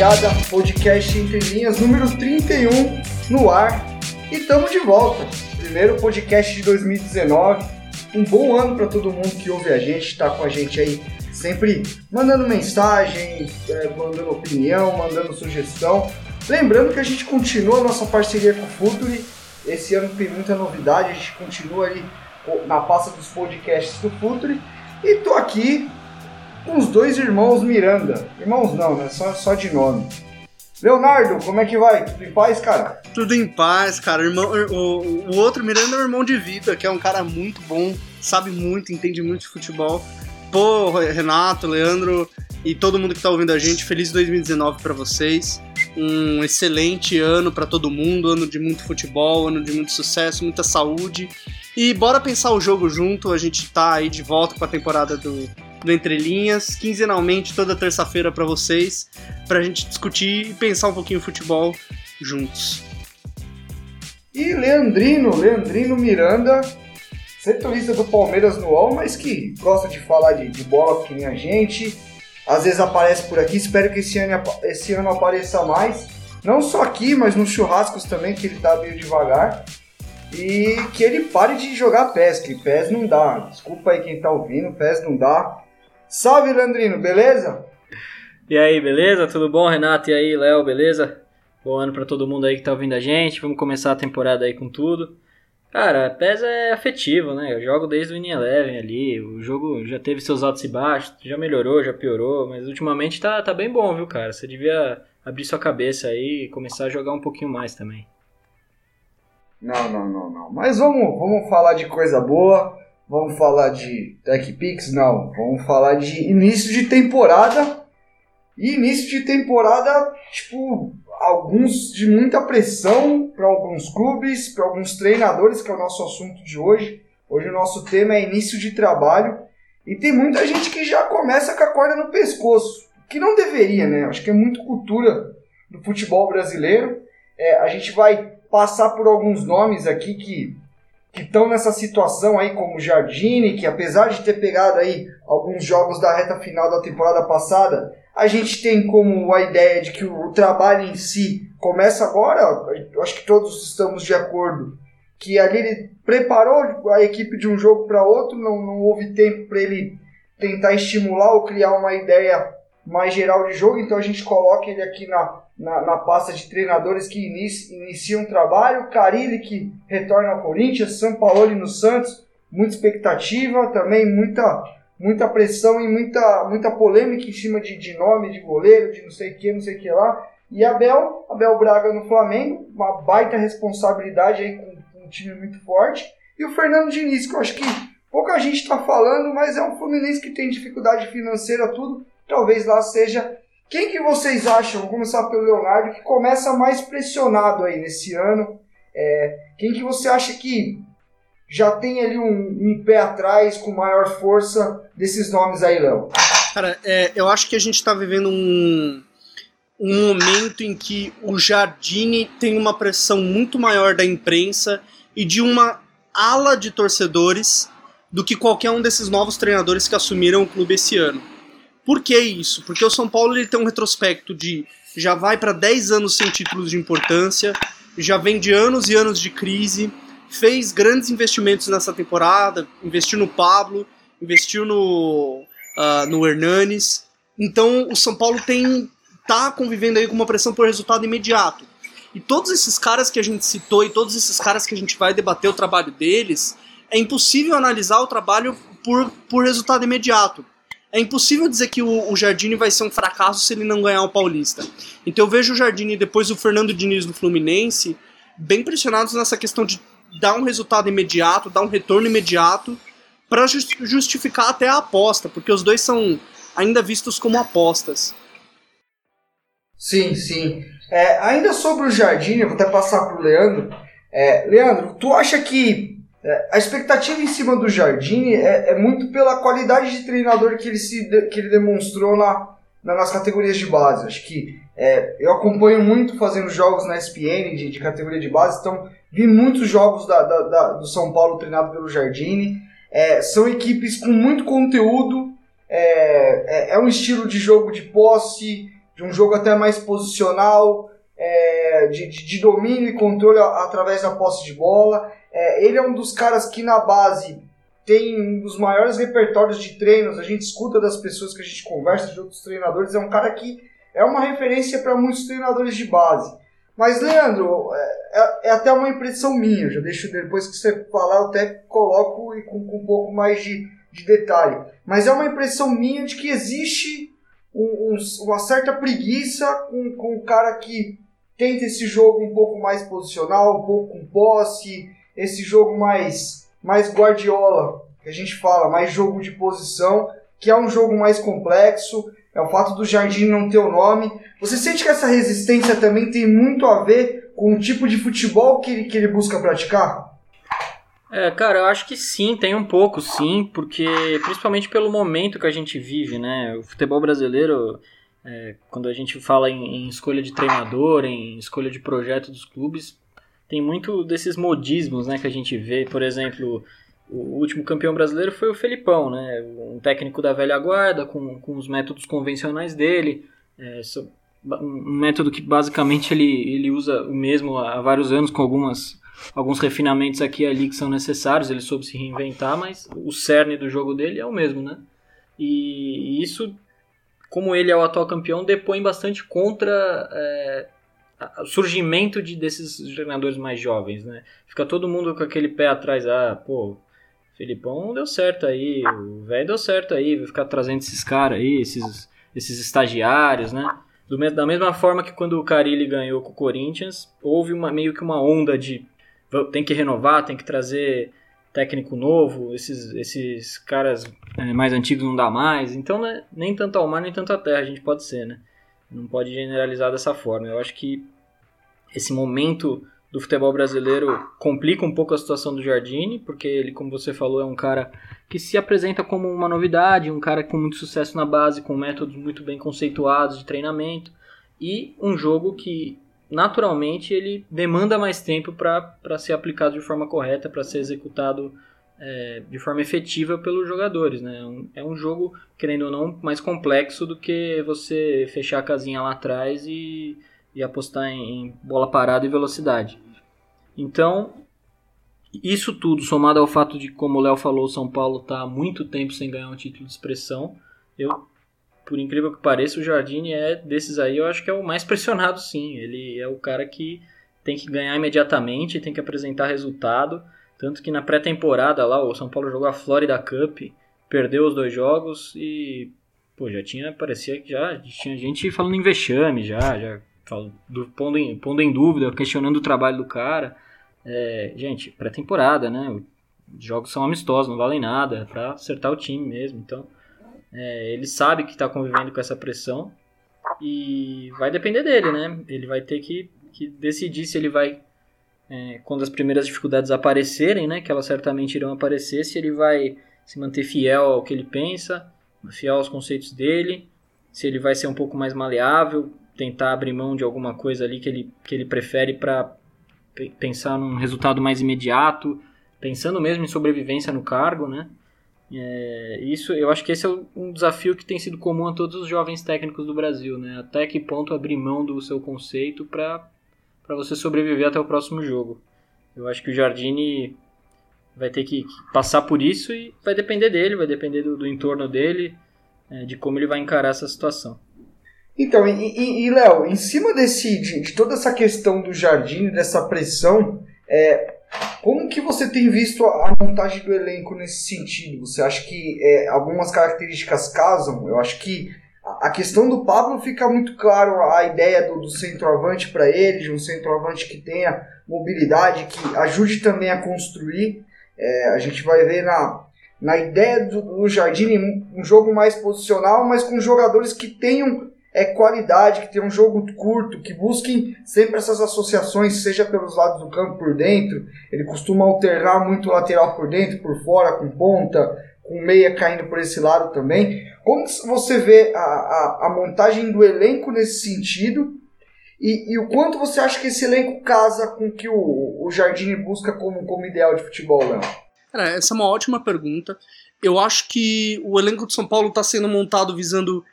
Rapaziada! Podcast Entre Linhas número 31 no ar e tamo de volta. Primeiro podcast de 2019. Um bom ano para todo mundo que ouve a gente, tá com a gente aí sempre mandando mensagem, é, mandando opinião, mandando sugestão. Lembrando que a gente continua a nossa parceria com o Futuri. Esse ano tem muita novidade, a gente continua ali na pasta dos podcasts do Futuri. E tô aqui os dois irmãos Miranda. Irmãos não, né? Só, só de nome. Leonardo, como é que vai? Tudo em paz, cara? Tudo em paz, cara. Irmão, o, o outro Miranda é o irmão de vida, que é um cara muito bom, sabe muito, entende muito de futebol. Pô, Renato, Leandro e todo mundo que tá ouvindo a gente, feliz 2019 pra vocês. Um excelente ano pra todo mundo, ano de muito futebol, ano de muito sucesso, muita saúde. E bora pensar o jogo junto, a gente tá aí de volta com a temporada do, do Entre Linhas, quinzenalmente, toda terça-feira pra vocês, pra gente discutir e pensar um pouquinho futebol juntos. E Leandrino, Leandrino Miranda, setorista do Palmeiras no UOL, mas que gosta de falar de, de bola que nem a gente. Às vezes aparece por aqui, espero que esse ano, esse ano apareça mais. Não só aqui, mas nos churrascos também, que ele tá meio devagar. E que ele pare de jogar PES, que PES não dá. Desculpa aí quem tá ouvindo, PES não dá. Salve, Leandrino, beleza? E aí, beleza? Tudo bom, Renato? E aí, Léo, beleza? Bom ano pra todo mundo aí que tá ouvindo a gente. Vamos começar a temporada aí com tudo. Cara, PES é afetivo, né? Eu jogo desde o In Eleven ali. O jogo já teve seus altos e baixos, já melhorou, já piorou, mas ultimamente tá, tá bem bom, viu, cara? Você devia abrir sua cabeça aí e começar a jogar um pouquinho mais também. Não, não, não, não. Mas vamos, vamos falar de coisa boa. Vamos falar de TechPix? Não. Vamos falar de início de temporada. E início de temporada, tipo, alguns de muita pressão para alguns clubes, para alguns treinadores, que é o nosso assunto de hoje. Hoje o nosso tema é início de trabalho. E tem muita gente que já começa com a corda no pescoço. Que não deveria, né? Acho que é muito cultura do futebol brasileiro. É, a gente vai passar por alguns nomes aqui que que estão nessa situação aí, como o Jardine, que apesar de ter pegado aí alguns jogos da reta final da temporada passada, a gente tem como a ideia de que o, trabalho em si começa agora, acho que todos estamos de acordo, que ali ele preparou a equipe de um jogo para outro, não, não houve tempo para ele tentar estimular ou criar uma ideia mais geral de jogo, então a gente coloca ele aqui na, na, na pasta de treinadores que inici, iniciam o trabalho, Carilli que retorna ao Corinthians, São Paulo no Santos, muita expectativa, também muita, muita pressão e muita, muita polêmica em cima de, de nome, de goleiro, de não sei o que, não sei o que lá. E Abel, Abel Braga no Flamengo, uma baita responsabilidade aí com um time muito forte. E o Fernando Diniz, que eu acho que pouca gente está falando, mas é um Fluminense que tem dificuldade financeira, tudo. Talvez lá seja quem que vocês acham, vou começar pelo Leonardo, que começa mais pressionado aí nesse ano? É, quem que você acha que já tem ali um, um pé atrás com maior força desses nomes aí, Léo? Cara, é, eu acho que a gente tá vivendo um, um momento em que o Jardine tem uma pressão muito maior da imprensa e de uma ala de torcedores do que qualquer um desses novos treinadores que assumiram o clube esse ano. Por que isso? Porque o São Paulo ele tem um retrospecto de já vai para 10 anos sem títulos de importância, já vem de anos e anos de crise, fez grandes investimentos nessa temporada, investiu no Pablo, investiu no, ah, no Hernanes. Então o São Paulo tem tá convivendo aí com uma pressão por resultado imediato. E todos esses caras que a gente citou e todos esses caras que a gente vai debater o trabalho deles, é impossível analisar o trabalho por, por resultado imediato. É impossível dizer que o, o Jardine vai ser um fracasso se ele não ganhar o Paulista. Então eu vejo o Jardine e depois o Fernando Diniz no Fluminense bem pressionados nessa questão de dar um resultado imediato, dar um retorno imediato para justificar até a aposta, porque os dois são ainda vistos como apostas. Sim, sim. É, ainda sobre o Jardim, eu vou até passar para o Leandro. É, Leandro, tu acha que é, a expectativa em cima do Jardim é, é, muito pela qualidade de treinador que ele, se, que ele demonstrou na, na, nas categorias de base? Acho que é, eu acompanho muito fazendo jogos na SPN de, de categoria de base, então vi muitos jogos da, da, da, do São Paulo treinado pelo Jardim. É, são equipes com muito conteúdo, é, é, é um estilo de jogo de posse, de um jogo até mais posicional, de, de, de, domínio e controle através da posse de bola. É, ele é um dos caras que na base tem um dos maiores repertórios de treinos. A gente escuta das pessoas que a gente conversa, de outros treinadores. É um cara que é uma referência para muitos treinadores de base. Mas, Leandro, é, é, é, até uma impressão minha. Já deixo depois que você falar, eu até coloco e com, com um pouco mais de, de detalhe. Mas é uma impressão minha de que existe um, um, uma certa preguiça com, com o cara que tenta esse jogo um pouco mais posicional, um pouco com posse, esse jogo mais, mais Guardiola, que a gente fala, mais jogo de posição, que é um jogo mais complexo, é o fato do Jardim não ter o nome. Você sente que essa resistência também tem muito a ver com o tipo de futebol que ele, que ele busca praticar? É, cara, eu acho que sim, tem um pouco, sim, porque principalmente pelo momento que a gente vive, né? O futebol brasileiro, é, quando a gente fala em, em, escolha de treinador, em escolha de projeto dos clubes, tem muito desses modismos, né, que a gente vê. Por exemplo, o último campeão brasileiro foi o Felipão, né? Um técnico da velha guarda, com, com os métodos convencionais dele. É, um método que basicamente ele, ele usa o mesmo há vários anos, com algumas alguns refinamentos aqui e ali que são necessários, ele soube se reinventar, mas o cerne do jogo dele é o mesmo, né? E isso, como ele é o atual campeão, depõe bastante contra é, o surgimento de, desses treinadores mais jovens, né? Fica todo mundo com aquele pé atrás, ah, pô, Felipão deu certo aí, o velho deu certo aí, vai ficar trazendo esses caras aí, esses, esses estagiários, né? Do, da mesma forma que quando o Carilli ganhou com o Corinthians, houve uma, meio que uma onda de tem que renovar, tem que trazer técnico novo, esses, esses caras é, mais antigos não dá mais. Então, né, nem tanto ao mar, nem tanto à terra a gente pode ser, né? Não pode generalizar dessa forma. Eu acho que esse momento do futebol brasileiro complica um pouco a situação do Jardine, porque ele, como você falou, é um cara que se apresenta como uma novidade, um cara com muito sucesso na base, com métodos muito bem conceituados de treinamento, e um jogo que naturalmente ele demanda mais tempo para ser aplicado de forma correta, para ser executado é, de forma efetiva pelos jogadores. Né? É um, é um jogo, querendo ou não, mais complexo do que você fechar a casinha lá atrás e, e apostar em, em bola parada e velocidade. Então, isso tudo, somado ao fato de, como o Léo falou, São Paulo está há muito tempo sem ganhar um título de expressão, eu por incrível que pareça, o Jardine é desses aí, eu acho que é o mais pressionado sim. Ele é o cara que tem que ganhar imediatamente, tem que apresentar resultado. Tanto que na pré-temporada lá, o São Paulo jogou a Florida Cup, perdeu os dois jogos e pô, já tinha, parecia que já tinha gente falando em vexame já, já falando, pondo, em, pondo em dúvida, questionando o trabalho do cara. É, gente, pré-temporada, né? Os jogos são amistosos, não valem nada, é pra acertar o time mesmo, então é, ele sabe que está convivendo com essa pressão e vai depender dele, né? Ele vai ter que, que decidir se ele vai, é, quando as primeiras dificuldades aparecerem, né? Que elas certamente irão aparecer, se ele vai se manter fiel ao que ele pensa, fiel aos conceitos dele, se ele vai ser um pouco mais maleável, tentar abrir mão de alguma coisa ali que ele, que ele prefere para pensar num resultado mais imediato, pensando mesmo em sobrevivência no cargo, né? É, isso, eu acho que esse é um desafio que tem sido comum a todos os jovens técnicos do Brasil, né? Até que ponto abrir mão do seu conceito para você sobreviver até o próximo jogo. Eu acho que o Jardine vai ter que passar por isso e vai depender dele, vai depender do, do entorno dele, é, de como ele vai encarar essa situação. Então, e, e, e Léo, em cima desse, de, de, toda essa questão do Jardine, dessa pressão, é, como que você tem visto a montagem do elenco nesse sentido? Você acha que é, algumas características casam? Eu acho que a questão do Pablo fica muito claro a ideia do, do centroavante para ele, de um centroavante que tenha mobilidade, que ajude também a construir. É, a gente vai ver na, na ideia do, do Jardim, um jogo mais posicional, mas com jogadores que tenham é, qualidade, que tenham um jogo curto, que busquem sempre essas associações, seja pelos lados do campo por dentro. Ele costuma alternar muito lateral por dentro, por fora, com ponta, com meia caindo por esse lado também. Como você vê a, a, a montagem do elenco nesse sentido? E, e, o quanto você acha que esse elenco casa com o que o, o Jardim busca como, como ideal de futebol, Léo? Cara, essa é uma ótima pergunta. Eu acho que o elenco de São Paulo está sendo montado visando.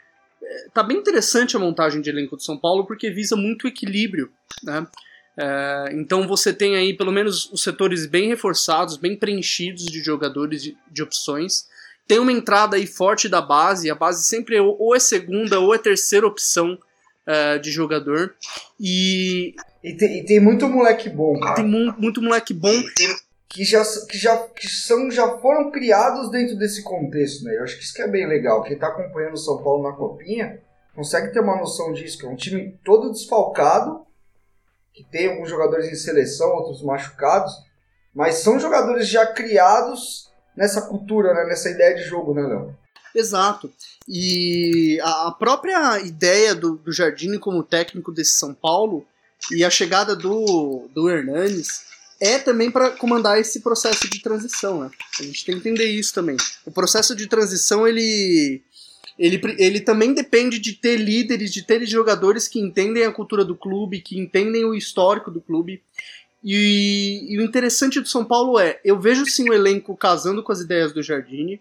É, tá bem interessante a montagem de elenco de São Paulo porque visa muito equilíbrio, né? É, então você tem aí pelo menos os setores bem reforçados, bem preenchidos de jogadores de, de opções. Tem uma entrada aí forte da base, a base sempre é ou é segunda ou é terceira opção uh, de jogador. E. E tem, e tem muito moleque bom, cara. Tem mu muito moleque bom. Que já, que, já, que são, já foram criados dentro desse contexto, né? Eu acho que isso que é bem legal. Quem tá acompanhando o São Paulo na Copinha consegue ter uma noção disso, que é um time todo desfalcado, que tem alguns jogadores em seleção, outros machucados, mas são jogadores já criados nessa cultura, né? nessa ideia de jogo, né, Léo? Exato. E a própria ideia do, do Jardine como técnico desse São Paulo e a chegada do, do Hernanes é também para comandar esse processo de transição, né? A gente tem que entender isso também. O processo de transição, ele, ele, ele também depende de ter líderes, de ter jogadores que entendem a cultura do clube, que entendem o histórico do clube. E, e o interessante do São Paulo é, eu vejo sim o elenco casando com as ideias do Jardine,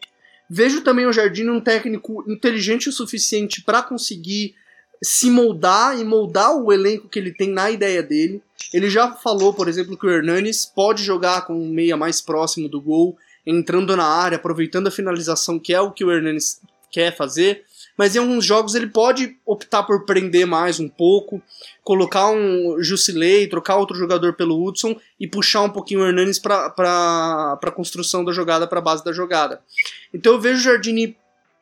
Vejo também o Jardim um técnico inteligente o suficiente para conseguir se moldar e moldar o elenco que ele tem na ideia dele. Ele já falou, por exemplo, que o Hernanes pode jogar com um meia mais próximo do gol, entrando na área, aproveitando a finalização, que é o que o Hernanes quer fazer mas em alguns jogos ele pode optar por prender mais um pouco, colocar um Jusilei, trocar outro jogador pelo Hudson e puxar um pouquinho o Hernanes para a construção da jogada, para a base da jogada. Então eu vejo o Jardini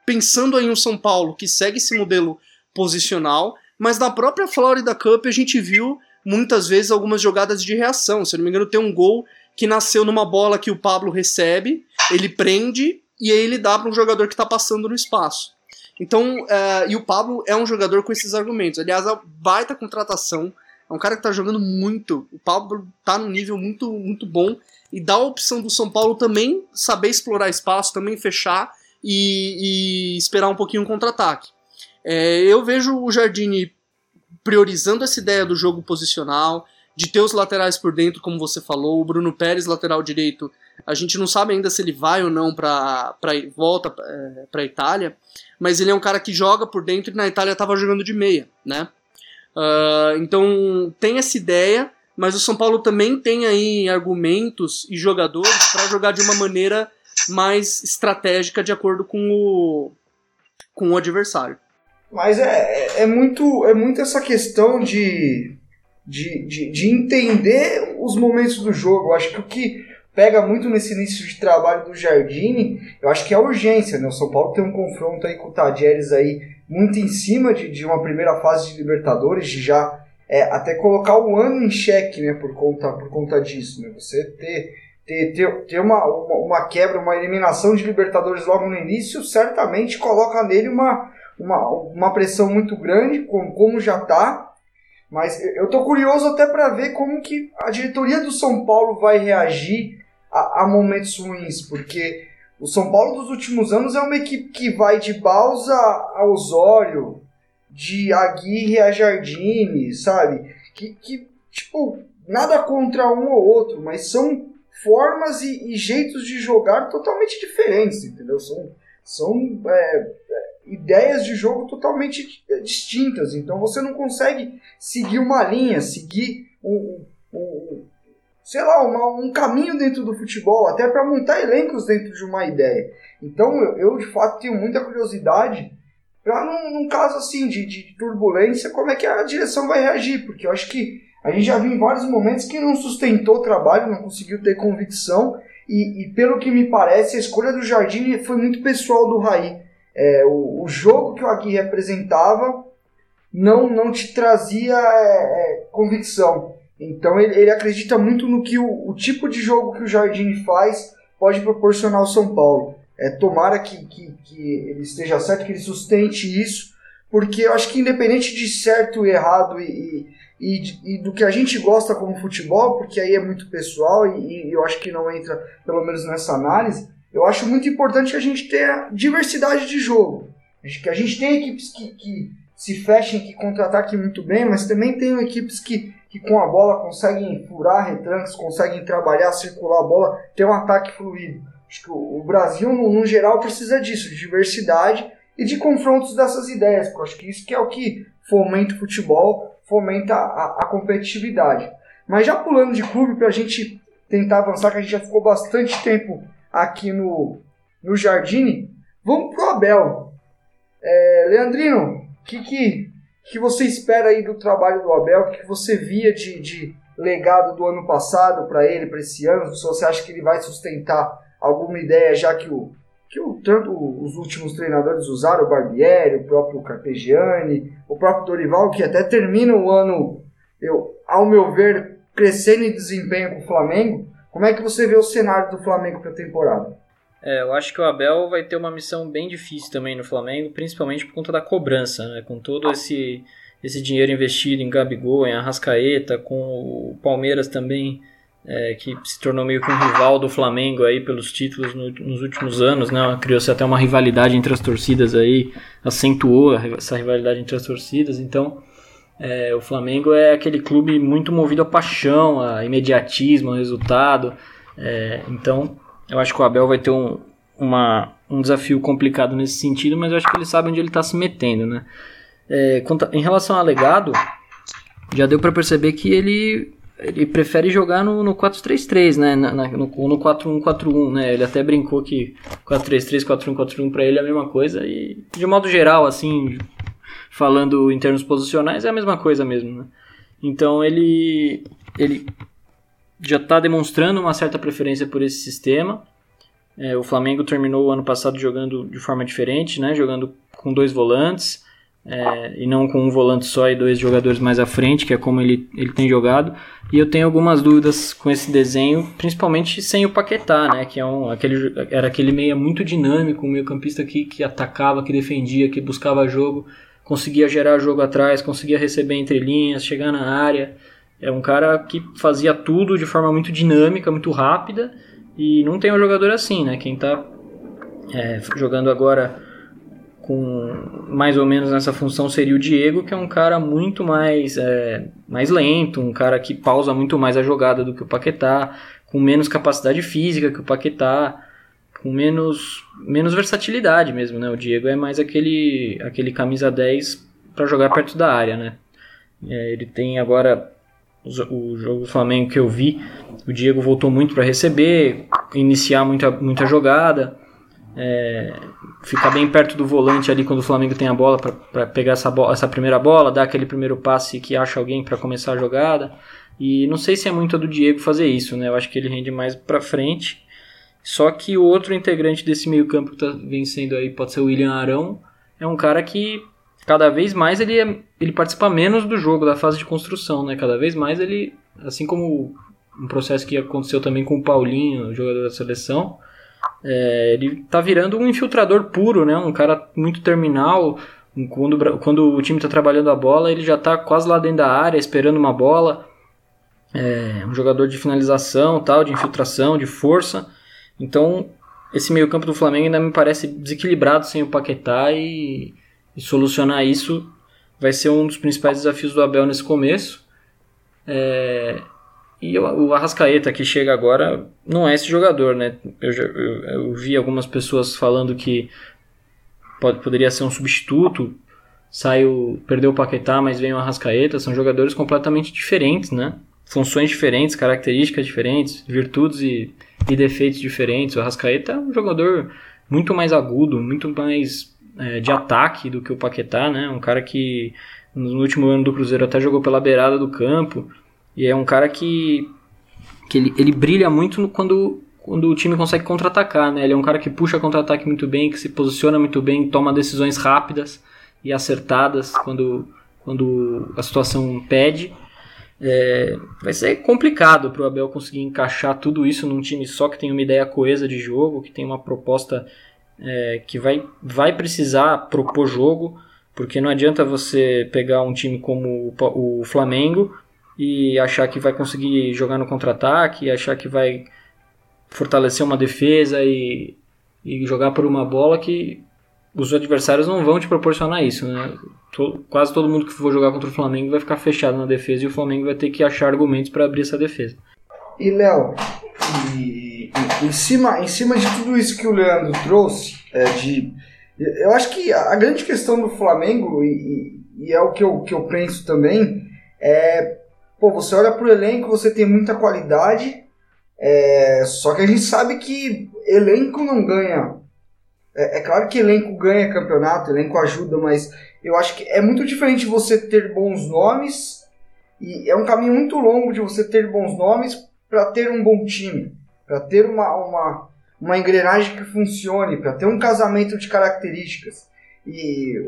pensando em um São Paulo que segue esse modelo posicional, mas na própria Florida Cup a gente viu muitas vezes algumas jogadas de reação. Se não me engano, tem um gol que nasceu numa bola que o Pablo recebe, ele prende e aí ele dá para um jogador que está passando no espaço. Então, uh, e o Pablo é um jogador com esses argumentos. Aliás, a baita contratação. É um cara que tá jogando muito. O Pablo tá num nível muito, muito bom. E dá a opção do São Paulo também saber explorar espaço, também fechar e, e esperar um pouquinho o contra-ataque. É, eu vejo o Jardine priorizando essa ideia do jogo posicional, de ter os laterais por dentro, como você falou, o Bruno Pérez, lateral direito, a gente não sabe ainda se ele vai ou não para volta é, para Itália, mas ele é um cara que joga por dentro e na Itália estava jogando de meia, né? Uh, então tem essa ideia, mas o São Paulo também tem aí argumentos e jogadores para jogar de uma maneira mais estratégica de acordo com o, com o adversário. Mas é, é, é muito, é muito essa questão de, de, de, de entender os momentos do jogo. Eu acho que o que pega muito nesse início de trabalho do Jardine, eu acho que é a urgência, né? O São Paulo tem um confronto aí com o Tadieres aí muito em cima de, de uma primeira fase de Libertadores, de já é, até colocar o ano em xeque, né? Por conta, por conta disso, né? Você ter, ter, ter, ter uma, uma, uma quebra, uma eliminação de Libertadores logo no início, certamente coloca nele uma, uma, uma pressão muito grande, como, como já está. Mas eu tô curioso até para ver como que a diretoria do São Paulo vai reagir a, a, momentos ruins, porque o São Paulo dos últimos anos é uma equipe que vai de Balsa a Osório, de Aguirre a Jardine, sabe? Que, que, tipo, nada contra um ou outro, mas são formas e, e jeitos de jogar totalmente diferentes, entendeu? São, são é, ideias de jogo totalmente distintas, então você não consegue seguir uma linha, seguir um, um, sei lá, uma, um caminho dentro do futebol, até para montar elencos dentro de uma ideia. Então eu, eu de fato tenho muita curiosidade para num, num, caso assim de, de, turbulência, como é que a direção vai reagir, porque eu acho que a gente já viu em vários momentos que não sustentou o trabalho, não conseguiu ter convicção, e, e pelo que me parece, a escolha do Jardim foi muito pessoal do Raí. É, o, o, jogo que o Agui representava não, não te trazia é, é, convicção. Então ele, ele acredita muito no que o, o tipo de jogo que o Jardim faz pode proporcionar ao São Paulo. É, tomara que, que, que ele esteja certo, que ele sustente isso, porque eu acho que independente de certo e errado e, e, e, do que a gente gosta como futebol, porque aí é muito pessoal e, e eu acho que não entra pelo menos nessa análise, eu acho muito importante que a gente tenha diversidade de jogo. Que a gente tenha equipes que, que se fechem, que contra-ataquem muito bem, mas também tem equipes que, que com a bola conseguem furar retranques, conseguem trabalhar, circular a bola, ter um ataque fluido. Acho que o, o Brasil, no, no, geral, precisa disso, de diversidade e de confrontos dessas ideias, porque acho que isso que é o que fomenta o futebol, fomenta a, a competitividade. Mas já pulando de clube para a gente tentar avançar, que a gente já ficou bastante tempo aqui no, no Jardine, vamos pro Abel. É, Leandrino, o que, que, que você espera aí do trabalho do Abel? O que você via de, de legado do ano passado para ele, para esse ano? Se você acha que ele vai sustentar alguma ideia, já que o, que o, tanto os últimos treinadores usaram, o Barbieri, o próprio Carpegiani, o próprio Dorival, que até termina o ano, eu, ao meu ver, crescendo em desempenho com o Flamengo. Como é que você vê o cenário do Flamengo para a temporada? É, eu acho que o Abel vai ter uma missão bem difícil também no Flamengo, principalmente por conta da cobrança, né? Com todo esse, esse dinheiro investido em Gabigol, em Arrascaeta, com o Palmeiras também, é, que se tornou meio que um rival do Flamengo aí pelos títulos no, nos últimos anos, né? Criou-se até uma rivalidade entre as torcidas aí, acentuou essa rivalidade entre as torcidas, então... É, o Flamengo é aquele clube muito movido a paixão, a imediatismo, a resultado. É, então, eu acho que o Abel vai ter um, uma, um desafio complicado nesse sentido, mas eu acho que ele sabe onde ele está se metendo, né? É, em relação ao legado, já deu para perceber que ele, ele prefere jogar no, no 4-3-3, né? Na, na, no, no 4-1-4-1, né? Ele até brincou que 4-3-3, 4-1-4-1 para ele é a mesma coisa e de modo geral, assim, falando em termos posicionais, é a mesma coisa mesmo, né? Então ele, ele já está demonstrando uma certa preferência por esse sistema. É, o Flamengo terminou o ano passado jogando de forma diferente, né? jogando com dois volantes é, e não com um volante só e dois jogadores mais à frente, que é como ele, ele tem jogado. E eu tenho algumas dúvidas com esse desenho, principalmente sem o Paquetá, né? que é um, aquele, era aquele meia muito dinâmico, um meio campista que, que atacava, que defendia, que buscava jogo, conseguia gerar jogo atrás, conseguia receber entre linhas, chegar na área. É um cara que fazia tudo de forma muito dinâmica, muito rápida, e não tem um jogador assim, né? Quem está é, jogando agora com mais ou menos nessa função seria o Diego, que é um cara muito mais, é, mais lento, um cara que pausa muito mais a jogada do que o Paquetá, com menos capacidade física que o Paquetá, com menos, menos versatilidade mesmo, né? O Diego é mais aquele, aquele camisa 10 para jogar perto da área, né? É, ele tem agora o jogo do Flamengo que eu vi, o Diego voltou muito para receber, iniciar muita, muita jogada, é, ficar bem perto do volante ali quando o Flamengo tem a bola para pegar essa, bola, essa primeira bola, dar aquele primeiro passe que acha alguém para começar a jogada. E não sei se é muito do Diego fazer isso, né? Eu acho que ele rende mais para frente. Só que o outro integrante desse meio-campo que está vencendo aí pode ser o William Arão. É um cara que cada vez mais ele, é, ele participa menos do jogo, da fase de construção, né? Cada vez mais ele, assim como um processo que aconteceu também com o Paulinho, jogador da seleção, é, ele tá virando um infiltrador puro, né? Um cara muito terminal. Quando, quando o time está trabalhando a bola, ele já está quase lá dentro da área, esperando uma bola. É, um jogador de finalização, tal, de infiltração, de força. Então, esse meio-campo do Flamengo ainda me parece desequilibrado sem o Paquetá e e solucionar isso vai ser um dos principais desafios do Abel nesse começo. É, e o Arrascaeta que chega agora não é esse jogador, né? Eu, eu, eu vi algumas pessoas falando que pode, poderia ser um substituto. Saiu, perdeu o Paquetá, mas vem o Arrascaeta. São jogadores completamente diferentes, né? Funções diferentes, características diferentes, virtudes e, e defeitos diferentes. O Arrascaeta é um jogador muito mais agudo, muito mais é, de ataque do que o Paquetá, né? Um cara que no último ano do Cruzeiro até jogou pela beirada do campo e é um cara que, que ele, ele brilha muito quando, quando o time consegue contra-atacar, né? Ele é um cara que puxa contra-ataque muito bem, que se posiciona muito bem, toma decisões rápidas e acertadas quando, quando a situação pede. É, vai ser complicado para o Abel conseguir encaixar tudo isso num time só que tem uma ideia coesa de jogo, que tem uma proposta é, que vai, vai precisar propor jogo, porque não adianta você pegar um time como o, o Flamengo e achar que vai conseguir jogar no contra-ataque, achar que vai fortalecer uma defesa e, e jogar por uma bola que os adversários não vão te proporcionar isso, né? Quase todo mundo que for jogar contra o Flamengo vai ficar fechado na defesa e o Flamengo vai ter que achar argumentos para abrir essa defesa. E Léo, em, cima, em cima de tudo isso que o Leandro trouxe, é, de, eu acho que a grande questão do Flamengo, e, e é o que eu, que eu penso também, é, pô, você olha pro elenco, você tem muita qualidade, é, só que a gente sabe que elenco não ganha é, é, claro que elenco ganha campeonato, elenco ajuda, mas eu acho que é muito diferente você ter bons nomes e é um caminho muito longo de você ter bons nomes para ter um bom time, para ter uma, uma, uma engrenagem que funcione, para ter um casamento de características. E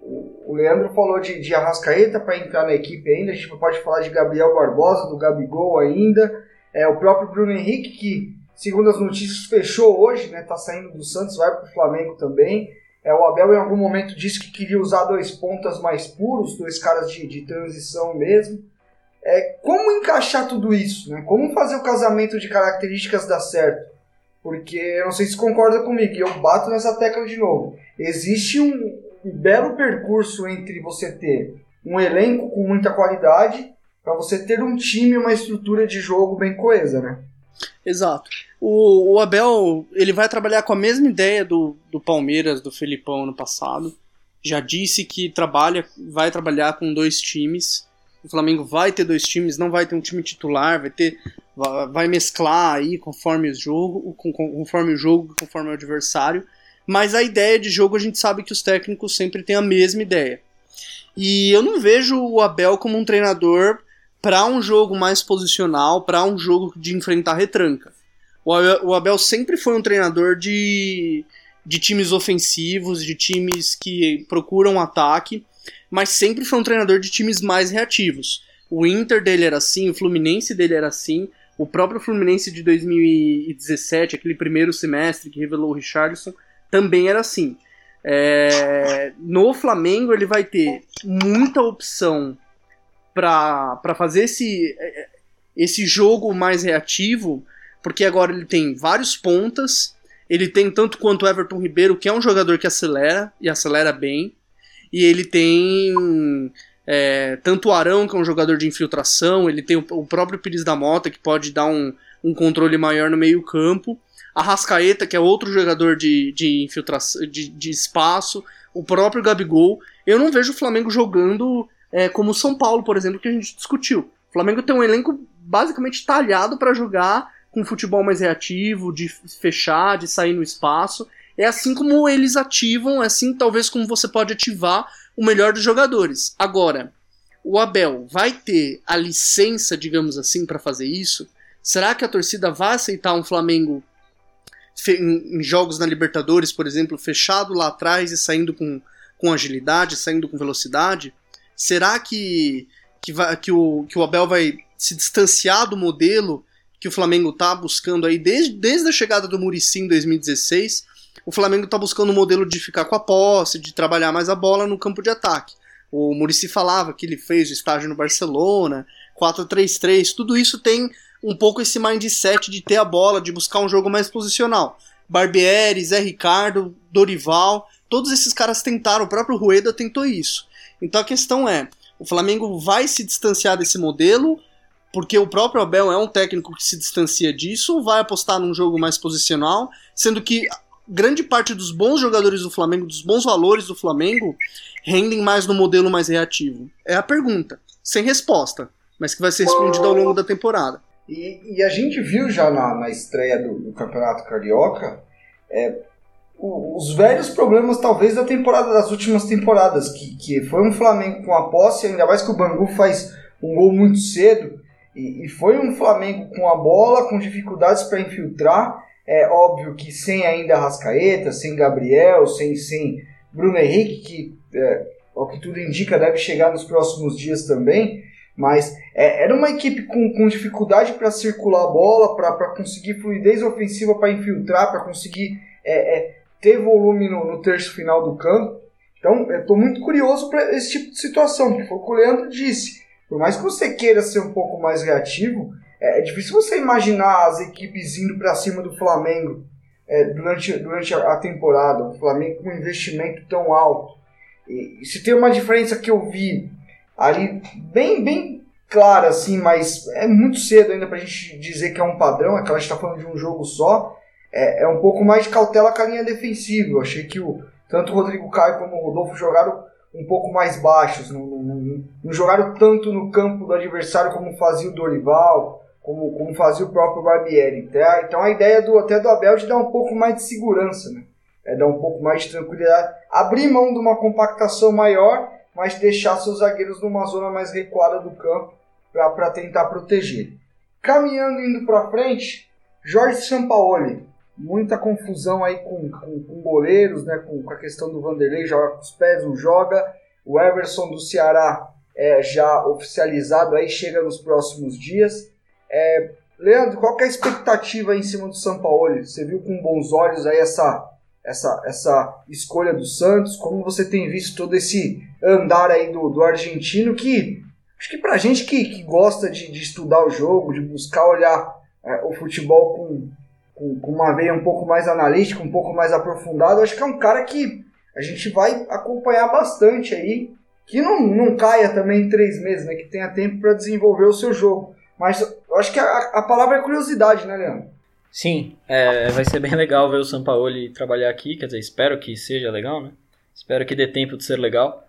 o, Leandro falou de, de Arrascaeta para entrar na equipe ainda, a gente pode falar de Gabriel Barbosa, do Gabigol ainda, é, o próprio Bruno Henrique que segundo as notícias, fechou hoje, né? Tá saindo do Santos, vai para o Flamengo também. É, o Abel em algum momento disse que queria usar dois pontas mais puros, dois caras de, de transição mesmo. É, como encaixar tudo isso? Né? Como fazer o casamento de características dar certo? Porque eu não sei se concorda comigo, e eu bato nessa tecla de novo. Existe um, um belo percurso entre você ter um elenco com muita qualidade para você ter um time, uma estrutura de jogo bem coesa, né? Exato. O, o, Abel ele vai trabalhar com a mesma ideia do, do Palmeiras, do Felipão no passado. Já disse que trabalha, vai trabalhar com dois times. O Flamengo vai ter dois times, não vai ter um time titular, vai ter, vai mesclar aí conforme o jogo, conforme o jogo, conforme o adversário. Mas a ideia de jogo a gente sabe que os técnicos sempre têm a mesma ideia. E eu não vejo o Abel como um treinador para um jogo mais posicional, para um jogo de enfrentar retranca. O Abel, o Abel sempre foi um treinador de, de times ofensivos, de times que procuram ataque, mas sempre foi um treinador de times mais reativos. O Inter dele era assim, o Fluminense dele era assim, o próprio Fluminense de 2017, aquele primeiro semestre que revelou o Richardson, também era assim. É, no Flamengo ele vai ter muita opção para fazer esse, esse jogo mais reativo, porque agora ele tem vários pontas, ele tem tanto quanto o Everton Ribeiro, que é um jogador que acelera, e acelera bem, e ele tem é, tanto o Arão, que é um jogador de infiltração, ele tem o, o próprio Pires da Mota, que pode dar um, um controle maior no meio campo, a Rascaeta, que é outro jogador de, de infiltração, de, de espaço, o próprio Gabigol. Eu não vejo o Flamengo jogando é, como o São Paulo, por exemplo, que a gente discutiu. O Flamengo tem um elenco basicamente talhado para jogar com futebol mais reativo, de fechar, de sair no espaço. É assim como eles ativam, é assim talvez como você pode ativar o melhor dos jogadores. Agora, o Abel vai ter a licença, digamos assim, para fazer isso? Será que a torcida vai aceitar um Flamengo em jogos na Libertadores, por exemplo, fechado lá atrás e saindo com, com agilidade, saindo com velocidade? Será que, que, vai, que, o, que o Abel vai se distanciar do modelo que o Flamengo está buscando aí desde, desde a chegada do Muricy em 2016? O Flamengo está buscando um modelo de ficar com a posse, de trabalhar mais a bola no campo de ataque. O Murici falava que ele fez o estágio no Barcelona, 4-3-3, tudo isso tem um pouco esse mindset de ter a bola, de buscar um jogo mais posicional. Barbieri, Zé Ricardo, Dorival, todos esses caras tentaram, o próprio Rueda tentou isso. Então a questão é: o Flamengo vai se distanciar desse modelo, porque o próprio Abel é um técnico que se distancia disso, vai apostar num jogo mais posicional, sendo que grande parte dos bons jogadores do Flamengo, dos bons valores do Flamengo, rendem mais no modelo mais reativo? É a pergunta, sem resposta, mas que vai ser respondida ao longo da temporada. E, e a gente viu já na, na estreia do, do Campeonato Carioca é, os velhos problemas, talvez, da temporada, das últimas temporadas, que, que foi um Flamengo com a posse, ainda mais que o Bangu faz um gol muito cedo, e, e foi um Flamengo com a bola, com dificuldades para infiltrar. É óbvio que sem ainda Rascaeta, sem Gabriel, sem, sem Bruno Henrique, que, é, ao que tudo indica, deve chegar nos próximos dias também. Mas é, era uma equipe com, com dificuldade para circular a bola, para conseguir fluidez ofensiva, para infiltrar, para conseguir é, é, ter volume no, no terço final do campo. Então, estou muito curioso para esse tipo de situação, que foi o que o Leandro disse. Por mais que você queira ser um pouco mais reativo, é, é difícil você imaginar as equipes indo para cima do Flamengo é, durante, durante a, temporada, o Flamengo com um investimento tão alto. E, e se tem uma diferença que eu vi ali bem, bem clara, assim, mas é muito cedo ainda para a gente dizer que é um padrão, é que a gente está falando de um jogo só, é, é um pouco mais de cautela com a linha defensiva. Eu achei que o, tanto o Rodrigo Caio como o Rodolfo jogaram um pouco mais baixos, não, não, não, jogaram tanto no campo do adversário como fazia o Dorival, como, como fazia o próprio Barbieri. Então, então a ideia do, até do Abel é de dar um pouco mais de segurança, né? é dar um pouco mais de tranquilidade, abrir mão de uma compactação maior, mas deixar seus zagueiros numa zona mais recuada do campo para tentar proteger. Caminhando indo para frente, Jorge Sampaoli, muita confusão aí com, com, com goleiros, né, com, com, a questão do Vanderlei, joga com os pés, não joga. O Everson do Ceará é já oficializado, aí chega nos próximos dias. É, Leandro, qual é a expectativa em cima do São Paulo? Você viu com bons olhos aí essa, essa, essa escolha do Santos? Como você tem visto todo esse andar aí do, do argentino que acho que pra gente que, que gosta de, de estudar o jogo, de buscar olhar é, o futebol com, com, com, uma veia um pouco mais analítica, um pouco mais aprofundada, acho que é um cara que a gente vai acompanhar bastante aí, que não, não caia também em três meses, né? Que tenha tempo para desenvolver o seu jogo. Mas eu acho que a, a palavra é curiosidade, né, Leandro? Sim, é, vai ser bem legal ver o Sampaoli trabalhar aqui, quer dizer, espero que seja legal, né? Espero que dê tempo de ser legal.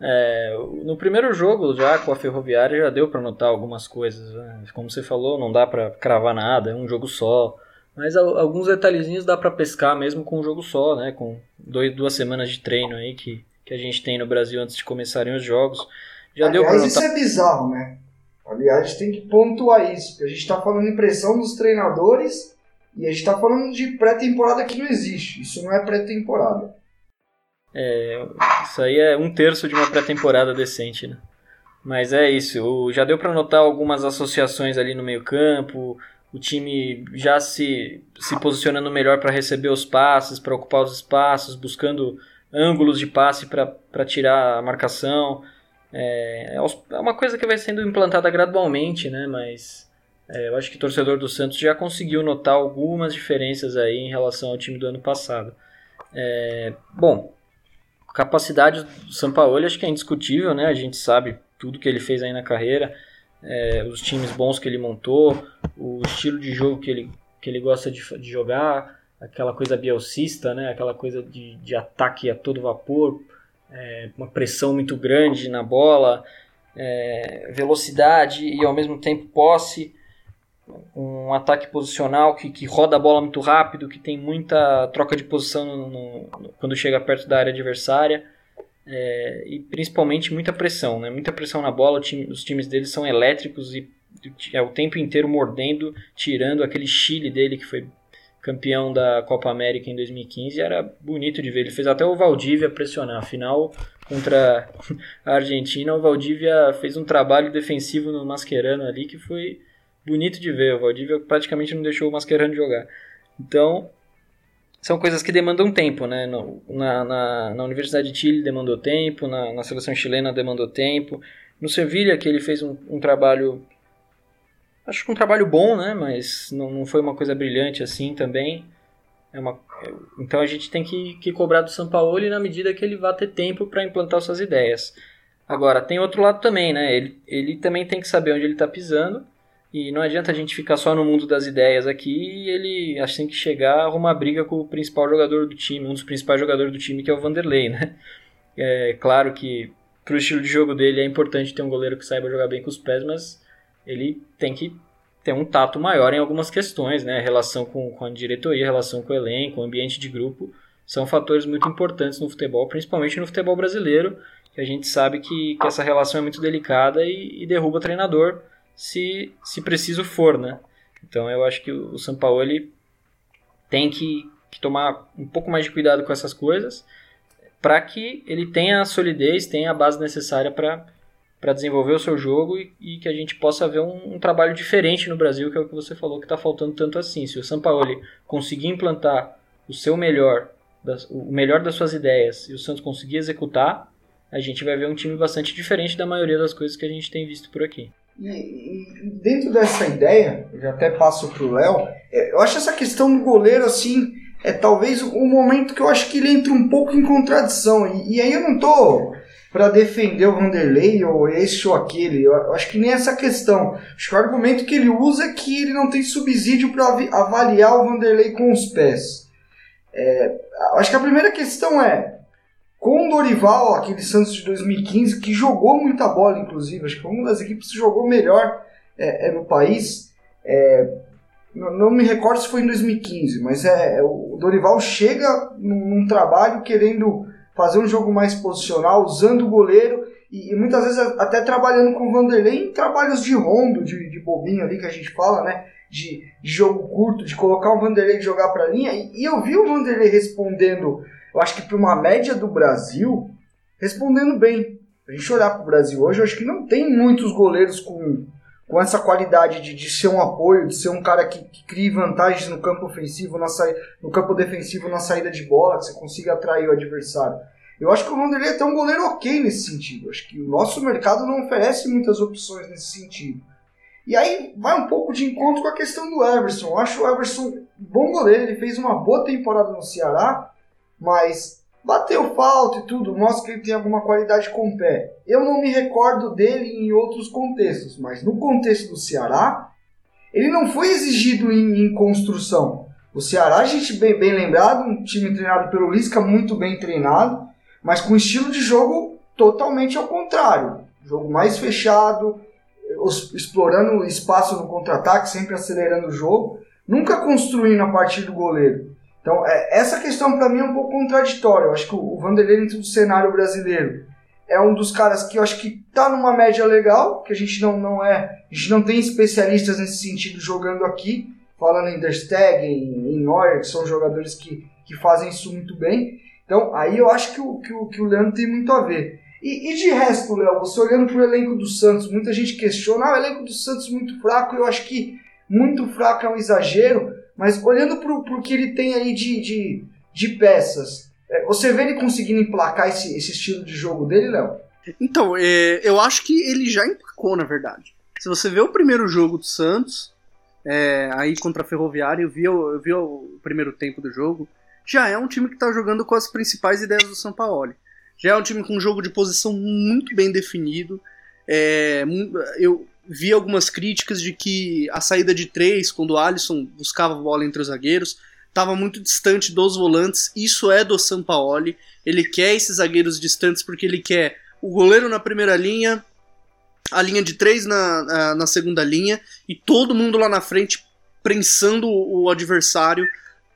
É, no primeiro jogo, já com a Ferroviária, já deu para notar algumas coisas. Né? Como você falou, não dá para cravar nada, é um jogo só. Mas alguns detalhezinhos dá para pescar mesmo com um jogo só, né? Com dois, duas semanas de treino aí que, que a gente tem no Brasil antes de começarem os jogos. Já Aliás, deu pra notar... isso é bizarro, né? Aliás, a gente tem que pontuar isso, porque a gente está falando em pressão dos treinadores e a gente está falando de pré-temporada que não existe. Isso não é pré-temporada. É, isso aí é um terço de uma pré-temporada decente, né? Mas é isso. Já deu para notar algumas associações ali no meio campo, o time já se, se posicionando melhor para receber os passes, para ocupar os espaços, buscando ângulos de passe para tirar a marcação. É, é, é uma coisa que vai sendo implantada gradualmente, né? Mas é, eu acho que o torcedor do Santos já conseguiu notar algumas diferenças aí em relação ao time do ano passado. É, bom, capacidade do Sampaoli acho que é indiscutível, né? A gente sabe tudo que ele fez aí na carreira, é, os times bons que ele montou, o estilo de jogo que ele, que ele gosta de, de jogar, aquela coisa bielcista, né? Aquela coisa de, de ataque a todo vapor, é, uma pressão muito grande na bola, é, velocidade e ao mesmo tempo posse, um ataque posicional que, que roda a bola muito rápido, que tem muita troca de posição no, no, quando chega perto da área adversária. É, e principalmente muita pressão, né? muita pressão na bola. Time, os times deles são elétricos e é o tempo inteiro mordendo, tirando aquele Chile dele que foi campeão da Copa América em 2015. Era bonito de ver. Ele fez até o Valdívia pressionar. Afinal, contra a Argentina, o Valdívia fez um trabalho defensivo no Mascherano ali que foi bonito de ver. O Valdívia praticamente não deixou o Mascherano jogar. Então, são coisas que demandam tempo, né? Na, na, na, Universidade de Chile demandou tempo, na, na seleção chilena demandou tempo. No Sevilha, que ele fez um, um trabalho acho que um trabalho bom, né? Mas não, não foi uma coisa brilhante assim também. É uma, então a gente tem que, que cobrar do São Paulo na medida que ele vá ter tempo para implantar suas ideias. Agora, tem outro lado também, né? Ele, ele também tem que saber onde ele está pisando. E não adianta a gente ficar só no mundo das ideias aqui e ele assim que chegar arrumar briga com o principal jogador do time, um dos principais jogadores do time, que é o Vanderlei, né? É claro que pro estilo de jogo dele é importante ter um goleiro que saiba jogar bem com os pés, mas ele tem que ter um tato maior em algumas questões, né? Relação com, com a diretoria, relação com o elenco, o ambiente de grupo, são fatores muito importantes no futebol, principalmente no futebol brasileiro, que a gente sabe que, que essa relação é muito delicada e, e derruba o treinador se, se preciso for, né? Então eu acho que o, São Paulo ele tem que, que tomar um pouco mais de cuidado com essas coisas para que ele tenha a solidez, tenha a base necessária para para desenvolver o seu jogo e, e, que a gente possa ver um, um, trabalho diferente no Brasil, que é o que você falou que está faltando tanto assim. Se o Sampaoli conseguir implantar o seu melhor, das, o melhor das suas ideias e o Santos conseguir executar, a gente vai ver um time bastante diferente da maioria das coisas que a gente tem visto por aqui. E, dentro dessa ideia, eu já até passo para o Léo, é, eu acho essa questão do goleiro assim é talvez o momento que eu acho que ele entra um pouco em contradição. E, e aí eu não tô para defender o Vanderlei ou este ou aquele. Eu acho que nem essa questão. Acho que o argumento que ele usa é que ele não tem subsídio para avaliar o Vanderlei com os pés. É, acho que a primeira questão é com o Dorival, aquele Santos de 2015, que jogou muita bola, inclusive, acho que foi uma das equipes que jogou melhor é, é no país. É, não, não, me recordo se foi em 2015, mas é, é o Dorival chega num, num, trabalho querendo fazer um jogo mais posicional, usando o goleiro e, e, muitas vezes até trabalhando com o Vanderlei em trabalhos de rondo, de, de bobinho ali que a gente fala, né? De, de jogo curto, de colocar o Vanderlei jogar para a linha. E, e eu vi o Vanderlei respondendo, eu acho que para uma média do Brasil, respondendo bem. A gente olhar para o Brasil hoje, eu acho que não tem muitos goleiros com com essa qualidade de, de ser um apoio, de ser um cara que, que crie vantagens no campo ofensivo, na no campo defensivo, na saída de bola, que você consiga atrair o adversário. Eu acho que o Vanderlei é até um goleiro ok nesse sentido. Eu acho que o nosso mercado não oferece muitas opções nesse sentido. E aí vai um pouco de encontro com a questão do Everson. Eu acho o Everson um bom goleiro, ele fez uma boa temporada no Ceará, mas bateu falta e tudo, mostra que ele tem alguma qualidade com o pé. Eu não me recordo dele em outros contextos, mas no contexto do Ceará, ele não foi exigido em, em construção. O Ceará, a gente bem, bem lembrado, um time treinado pelo Lisca, muito bem treinado, mas com estilo de jogo totalmente ao contrário. Jogo mais fechado, explorando espaço no contra-ataque, sempre acelerando o jogo, nunca construindo a partir do goleiro. Então, é, essa questão para mim é um pouco contraditória. Eu acho que o, Vanderlei dentro do cenário brasileiro é um dos caras que eu acho que tá numa média legal, que a gente não, não é, a gente não tem especialistas nesse sentido jogando aqui, falando em Der em, em Neuer, que são jogadores que, que fazem isso muito bem. Então, aí eu acho que o, que o, que o Leandro tem muito a ver. E, e de resto, Léo, você olhando para o elenco do Santos, muita gente questiona, ah, o elenco do Santos muito fraco, eu acho que muito fraco é um exagero, mas olhando para o que ele tem aí de, de, de peças, é, você vê ele conseguindo emplacar esse, esse estilo de jogo dele, Léo? Então, é, eu acho que ele já emplacou, na verdade. Se você vê o primeiro jogo do Santos, é, aí contra a Ferroviária, eu vi, eu vi o primeiro tempo do jogo, já é um time que está jogando com as principais ideias do São Paulo. Já é um time com um jogo de posição muito bem definido. É, eu, vi algumas críticas de que a saída de três, quando o Alisson buscava a bola entre os zagueiros, estava muito distante dos volantes. Isso é do Sampaoli. Ele quer esses zagueiros distantes porque ele quer o goleiro na primeira linha, a linha de três na, na segunda linha e todo mundo lá na frente prensando o adversário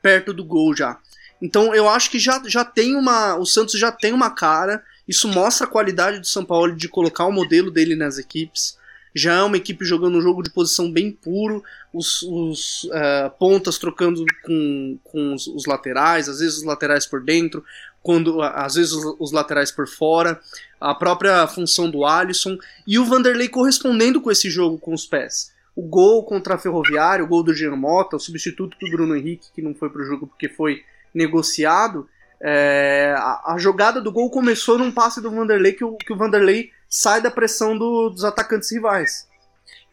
perto do gol já. Então eu acho que já, já tem uma. O Santos já tem uma cara. Isso mostra a qualidade do São Paulo de colocar o modelo dele nas equipes já é uma equipe jogando um jogo de posição bem puro, os, os uh, pontas trocando com, com os, os, laterais, às vezes os laterais por dentro, quando às vezes os, os, laterais por fora, a própria função do Alisson e o Vanderlei correspondendo com esse jogo com os pés. O gol contra a Ferroviária, o gol do Jean Mota, o substituto do Bruno Henrique, que não foi para o jogo porque foi negociado, é, a, a, jogada do gol começou num passe do Vanderlei que o, que o Vanderlei sai da pressão do, dos atacantes rivais.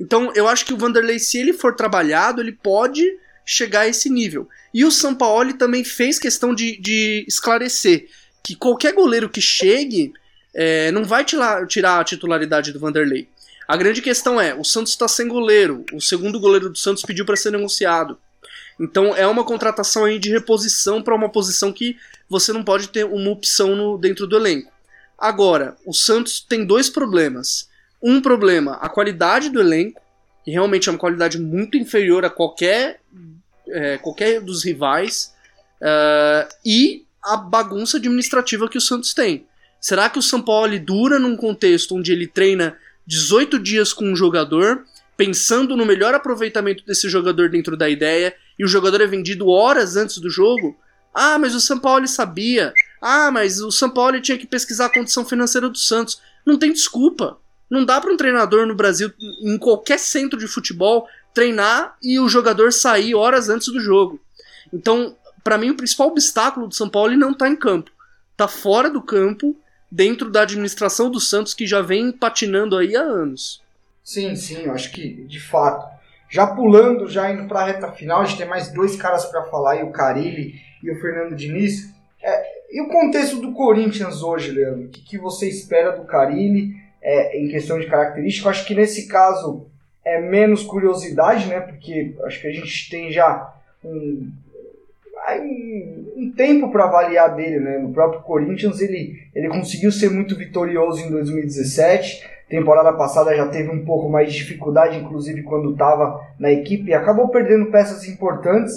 Então eu acho que o Vanderlei, se ele for trabalhado, ele pode chegar a esse nível. E o Sampaoli também fez questão de, de esclarecer que qualquer goleiro que chegue é, não vai tirar, tirar a titularidade do Vanderlei. A grande questão é, o Santos está sem goleiro, o segundo goleiro do Santos pediu para ser negociado. Então é uma contratação aí de reposição para uma posição que você não pode ter uma opção no, dentro do elenco. Agora, o Santos tem dois problemas. Um problema, a qualidade do elenco, que realmente é uma qualidade muito inferior a qualquer, é, qualquer dos rivais, uh, e a bagunça administrativa que o Santos tem. Será que o São Paulo dura num contexto onde ele treina 18 dias com um jogador, pensando no melhor aproveitamento desse jogador dentro da ideia, e o jogador é vendido horas antes do jogo? Ah, mas o São Paulo sabia. Ah, mas o São Paulo tinha que pesquisar a condição financeira do Santos. Não tem desculpa. Não dá para um treinador no Brasil, em qualquer centro de futebol, treinar e o jogador sair horas antes do jogo. Então, para mim, o principal obstáculo do São Paulo não tá em campo. Tá fora do campo, dentro da administração do Santos, que já vem patinando aí há anos. Sim, sim, eu acho que de fato. Já pulando, já indo para a reta final, a gente tem mais dois caras para falar, o Carilli e o Fernando Diniz. É, e o contexto do Corinthians hoje, Leandro? O que, que você espera do Carilli é, em questão de característica? Eu acho que nesse caso é menos curiosidade, né? Porque acho que a gente tem já um, um, tempo para avaliar dele, né? No próprio Corinthians ele, ele conseguiu ser muito vitorioso em 2017 temporada passada já teve um pouco mais de dificuldade, inclusive quando estava na equipe, e acabou perdendo peças importantes,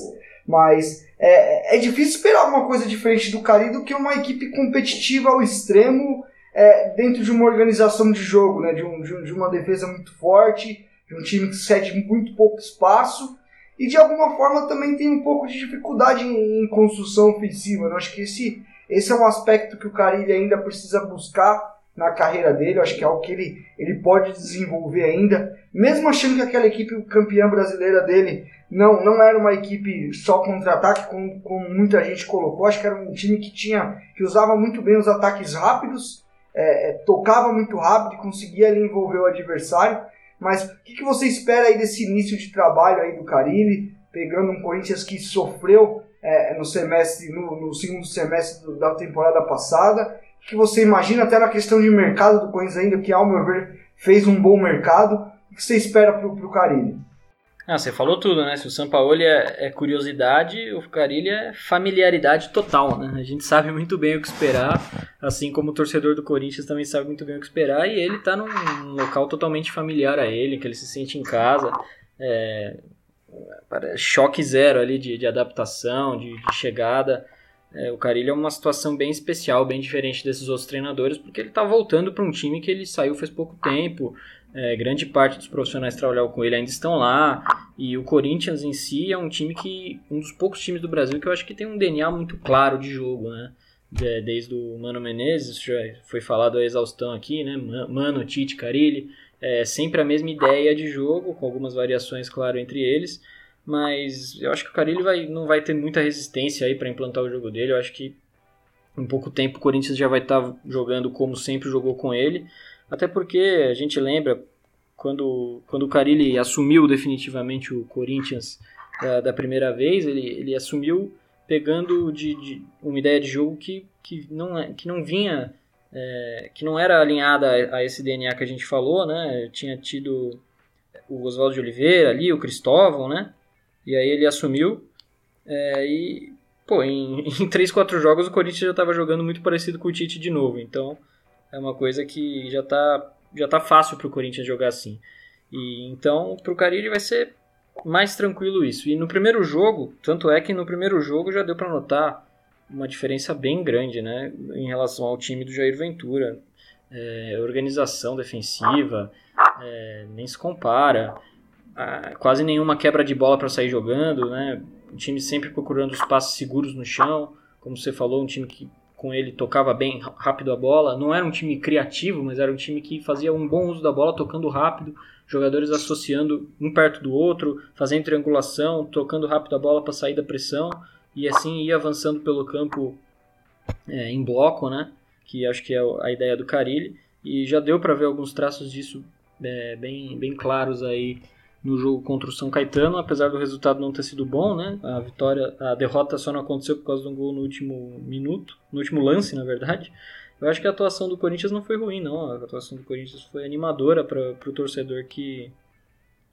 mas é, é difícil esperar alguma coisa diferente do Cari do que uma equipe competitiva ao extremo é, dentro de uma organização de jogo, né, de, um, de, uma defesa muito forte, de um time que cede muito pouco espaço e de alguma forma também tem um pouco de dificuldade em, em construção ofensiva. Eu acho que esse, esse é um aspecto que o Carilli ainda precisa buscar na carreira dele. Acho que é algo que ele, ele pode desenvolver ainda. Mesmo achando que aquela equipe campeã brasileira dele não, não era uma equipe só contra-ataque, como, como muita gente colocou. Acho que era um time que tinha que usava muito bem os ataques rápidos, é, é tocava muito rápido e conseguia ali envolver o adversário. Mas o que, que você espera aí desse início de trabalho aí do Carilli, pegando um Corinthians que sofreu é, no semestre, no, no segundo semestre do, da temporada passada que você imagina até na questão de mercado do Corinthians ainda, que ao meu ver fez um bom mercado. O que você espera para o Carilli? Ah, você falou tudo, né? Se o Sampaoli é, é curiosidade, o Carilli é familiaridade total, né? A gente sabe muito bem o que esperar, assim como o torcedor do Corinthians também sabe muito bem o que esperar, e ele está num local totalmente familiar a ele, que ele se sente em casa. É, choque zero ali de, de adaptação, de, de chegada. É, o Carilho é uma situação bem especial, bem diferente desses outros treinadores, porque ele está voltando para um time que ele saiu faz pouco tempo. É, grande parte dos profissionais que trabalharam com ele ainda estão lá. E o Corinthians em si é um time que. um dos poucos times do Brasil que eu acho que tem um DNA muito claro de jogo, né? Desde o Mano Menezes, já foi falado a exaustão aqui, né? Mano, Tite, Carilli. É sempre a mesma ideia de jogo, com algumas variações, claro, entre eles mas eu acho que o Carilli vai, não vai ter muita resistência aí para implantar o jogo dele. Eu acho que em pouco tempo o Corinthians já vai estar tá jogando como sempre jogou com ele. Até porque a gente lembra quando, quando o Carilli assumiu definitivamente o Corinthians da, da primeira vez, ele, ele assumiu pegando de, de, uma ideia de jogo que, que, não, é, que não vinha, é, que não era alinhada a, a, esse DNA que a gente falou, né? Tinha tido o Oswaldo de Oliveira ali, o Cristóvão, né? E aí ele assumiu. É, e, pô, em, em 3, 4 jogos o Corinthians já estava jogando muito parecido com o Tite de novo. Então é uma coisa que já tá, já tá fácil para o Corinthians jogar assim. E então para o Carille vai ser mais tranquilo isso. E no primeiro jogo, tanto é que no primeiro jogo já deu para notar uma diferença bem grande, né, em relação ao time do Jair Ventura. É, organização defensiva é, nem se compara quase nenhuma quebra de bola para sair jogando, né? O time sempre procurando os passes seguros no chão, como você falou, um time que com ele tocava bem rápido a bola. Não era um time criativo, mas era um time que fazia um bom uso da bola, tocando rápido, jogadores associando um perto do outro, fazendo triangulação, tocando rápido a bola para sair da pressão e assim ia avançando pelo campo é, em bloco, né? Que acho que é a ideia do Carilli e já deu para ver alguns traços disso é, bem, bem claros aí no jogo contra o São Caetano, apesar do resultado não ter sido bom, né? A vitória, a derrota só não aconteceu por causa de um gol no último minuto, no último lance, na verdade. Eu acho que a atuação do Corinthians não foi ruim, não. A atuação do Corinthians foi animadora para o torcedor que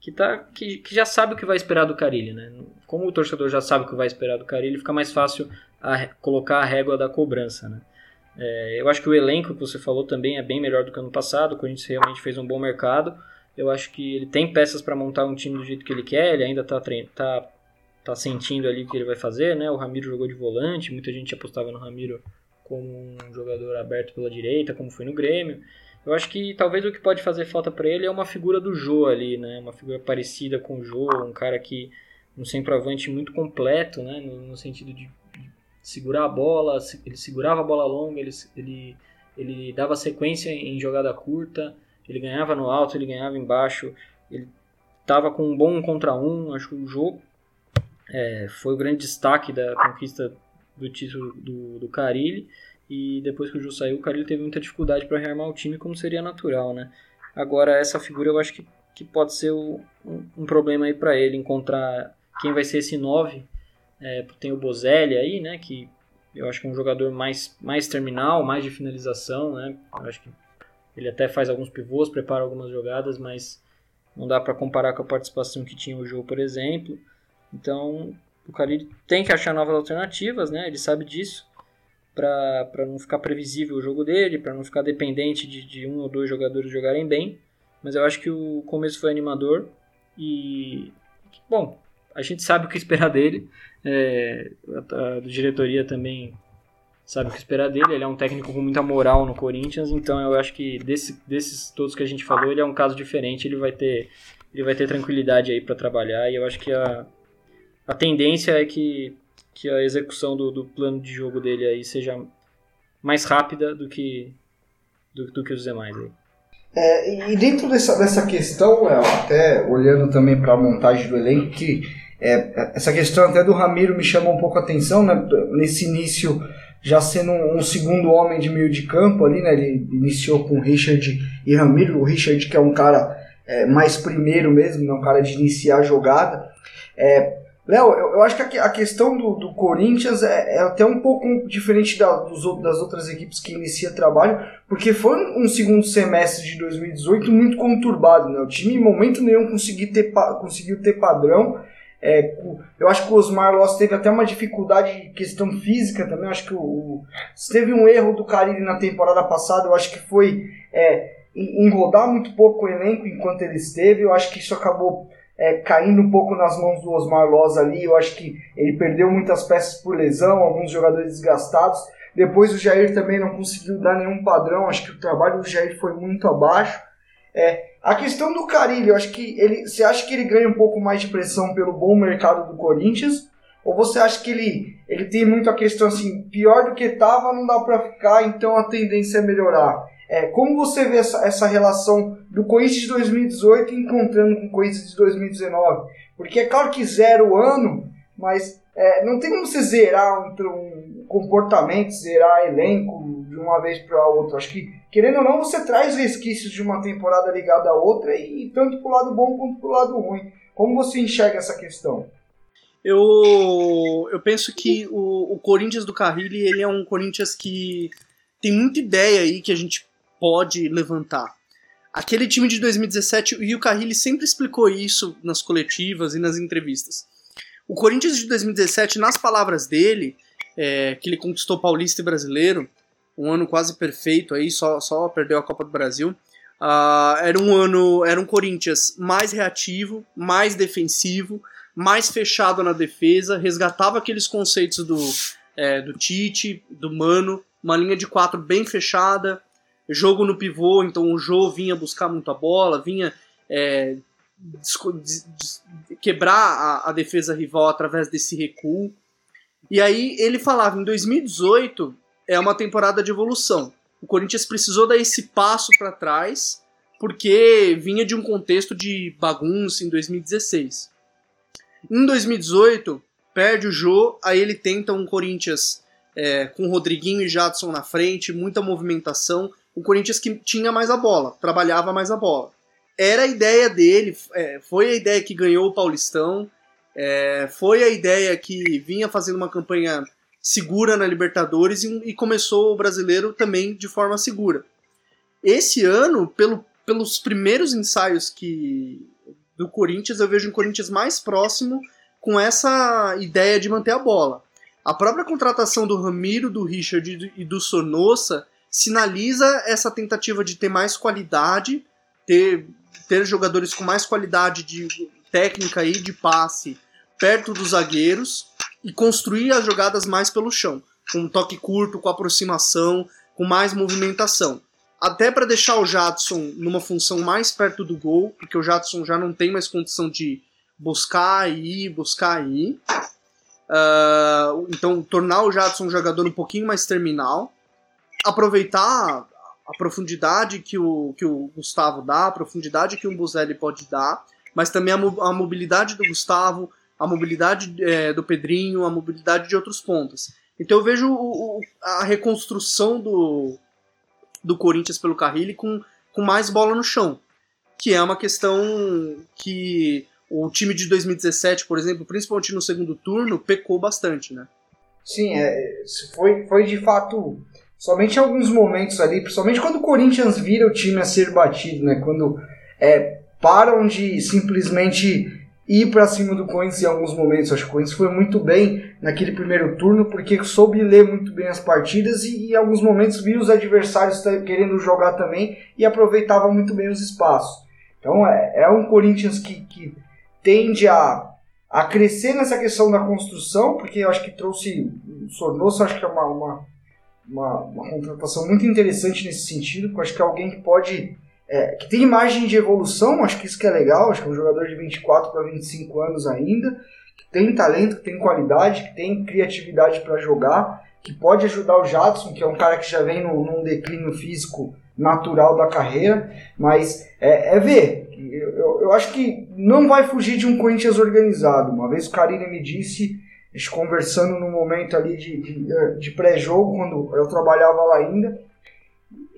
que, tá, que, que, já sabe o que vai esperar do Carilli, né? Como o torcedor já sabe o que vai esperar do Carilli, fica mais fácil a, colocar a régua da cobrança, né? É, eu acho que o elenco que você falou também é bem melhor do que ano passado. O Corinthians realmente fez um bom mercado. Eu acho que ele tem peças para montar um time do jeito que ele quer, ele ainda está tá, tá sentindo ali o que ele vai fazer, né? O Ramiro jogou de volante, muita gente apostava no Ramiro como um jogador aberto pela direita, como foi no Grêmio. Eu acho que talvez o que pode fazer falta para ele é uma figura do Jô ali, né? Uma figura parecida com o Jô, um cara que um centroavante muito completo, né? No, no sentido de, de, segurar a bola, ele segurava a bola longa, ele, ele, ele dava sequência em jogada curta, Ele ganhava no alto, ele ganhava embaixo, ele estava com um bom um contra um. Acho que o jogo é, foi o grande destaque da conquista do título do, do Carilli. E depois que o Ju saiu, o Carilli teve muita dificuldade para rearmar o time, como seria natural, né? Agora, essa figura eu acho que, que pode ser o, um, um problema aí para ele, encontrar quem vai ser esse 9. É, tem o Bozelli aí, né? Que eu acho que é um jogador mais, mais terminal, mais de finalização, né? Eu acho que ele até faz alguns pivôs, prepara algumas jogadas, mas não dá para comparar com a participação que tinha o jogo, por exemplo. Então, o Khalid tem que achar novas alternativas, né? Ele sabe disso para não ficar previsível o jogo dele, para não ficar dependente de, de um ou dois jogadores jogarem bem. Mas eu acho que o começo foi animador e bom, a gente sabe o que esperar dele. É, a, a diretoria também sabe o que esperar dele. Ele é um técnico com muita moral no Corinthians, então eu acho que desse, desses todos que a gente falou, ele é um caso diferente. Ele vai ter, ele vai ter tranquilidade aí para trabalhar e eu acho que a, a tendência é que, que a execução do, do plano de jogo dele aí seja mais rápida do que do, do que os demais aí. É, e dentro dessa, dessa questão, até olhando também para a montagem do elenco, que é, essa questão até do Ramiro me chamou um pouco a atenção, né, nesse início já sendo um, segundo homem de meio de campo ali, né? Ele iniciou com Richard e Ramiro. O Richard que é um cara é, mais primeiro mesmo, né? um cara de iniciar a jogada. É, Léo, eu, eu, acho que a, a questão do, do Corinthians é, é, até um pouco diferente da, dos, das outras equipes que inicia trabalho, porque foi um segundo semestre de 2018 muito conturbado, né? O time em momento nenhum conseguiu ter, conseguiu ter padrão. É, eu acho que o Osmar Loss teve até uma dificuldade de questão física também. Eu acho que o, o, teve um erro do Carille na temporada passada. Eu acho que foi é, muito pouco o elenco enquanto ele esteve. Eu acho que isso acabou é, caindo um pouco nas mãos do Osmar Loss ali. Eu acho que ele perdeu muitas peças por lesão, alguns jogadores desgastados. Depois o Jair também não conseguiu dar nenhum padrão. Acho que o trabalho do Jair foi muito abaixo. É, a questão do Carilho, acho que ele. Você acha que ele ganha um pouco mais de pressão pelo bom mercado do Corinthians? Ou você acha que ele, ele tem muito a questão assim, pior do que tava, não dá para ficar, então a tendência é melhorar? É, como você vê essa, essa relação do Corinthians de 2018 encontrando com o Corinthians de 2019? Porque é claro que zero ano, mas é, não tem como você zerar um, um comportamento, zerar elenco uma vez para outra. Acho que, querendo ou não, você traz resquícios de uma temporada ligada à outra, e tanto para o lado bom quanto para o lado ruim. Como você enxerga essa questão? Eu, eu penso que o, o Corinthians do Carrilli ele é um Corinthians que tem muita ideia aí que a gente pode levantar. Aquele time de 2017, e o Carrilli sempre explicou isso nas coletivas e nas entrevistas. O Corinthians de 2017, nas palavras dele, é, que ele conquistou Paulista e Brasileiro, um ano quase perfeito aí, só, só perdeu a Copa do Brasil. Uh, era um ano, era um Corinthians mais reativo, mais defensivo, mais fechado na defesa, resgatava aqueles conceitos do, é, do Tite, do Mano, uma linha de quatro bem fechada, jogo no pivô, então o Jô vinha buscar muito a bola, vinha é, quebrar a, a, defesa rival através desse recuo. E aí ele falava: em 2018 é uma temporada de evolução. O Corinthians precisou dar esse passo para trás porque vinha de um contexto de bagunça em 2016. Em 2018, perde o Jô, aí ele tenta um Corinthians é, com Rodriguinho e Jadson na frente, muita movimentação. O Corinthians que tinha mais a bola, trabalhava mais a bola era a ideia dele, é, foi a ideia que ganhou o Paulistão, é, foi a ideia que vinha fazendo uma campanha segura na Libertadores e, e, começou o brasileiro também de forma segura. Esse ano, pelo, pelos primeiros ensaios que do Corinthians, eu vejo um Corinthians mais próximo com essa ideia de manter a bola. A própria contratação do Ramiro, do Richard e do Sonossa sinaliza essa tentativa de ter mais qualidade, ter ter jogadores com mais qualidade de técnica e de passe perto dos zagueiros e construir as jogadas mais pelo chão, com um toque curto, com aproximação, com mais movimentação. Até para deixar o Jadson numa função mais perto do gol, porque o Jadson já não tem mais condição de buscar e ir, buscar e ir. Uh, então, tornar o Jadson um jogador um pouquinho mais terminal. Aproveitar a profundidade que o, que o Gustavo dá, a profundidade que o Buzelli pode dar, mas também a, mo- a mobilidade do Gustavo, a mobilidade é, do Pedrinho, a mobilidade de outros pontos. Então eu vejo o- o- a reconstrução do, do Corinthians pelo Carrilli com, com mais bola no chão, que é uma questão que o time de 2017, por exemplo, principalmente no segundo turno, pecou bastante, né? Sim, é, foi, foi de fato somente alguns momentos ali, principalmente quando o Corinthians vira o time a ser batido, né? Quando é, param de simplesmente ir para cima do Corinthians em alguns momentos. Acho que o Corinthians foi muito bem naquele primeiro turno porque soube ler muito bem as partidas e, e em alguns momentos viu os adversários querendo jogar também e aproveitava muito bem os espaços. Então é, é um Corinthians que, que tende a, a crescer nessa questão da construção, porque eu acho que trouxe Sornoso, acho que é uma, uma, uma, uma contratação muito interessante nesse sentido, porque eu acho que é alguém que pode. É, que tem imagem de evolução, acho que isso que é legal, acho que é um jogador de 24 para 25 anos ainda, que tem talento, que tem qualidade, que tem criatividade para jogar, que pode ajudar o Jadson, que é um cara que já vem num, num declínio físico natural da carreira, mas é, é ver. Eu, eu, eu acho que não vai fugir de um Corinthians organizado. Uma vez o Karine me disse, conversando no momento ali de, de, de pré-jogo, quando eu trabalhava lá ainda,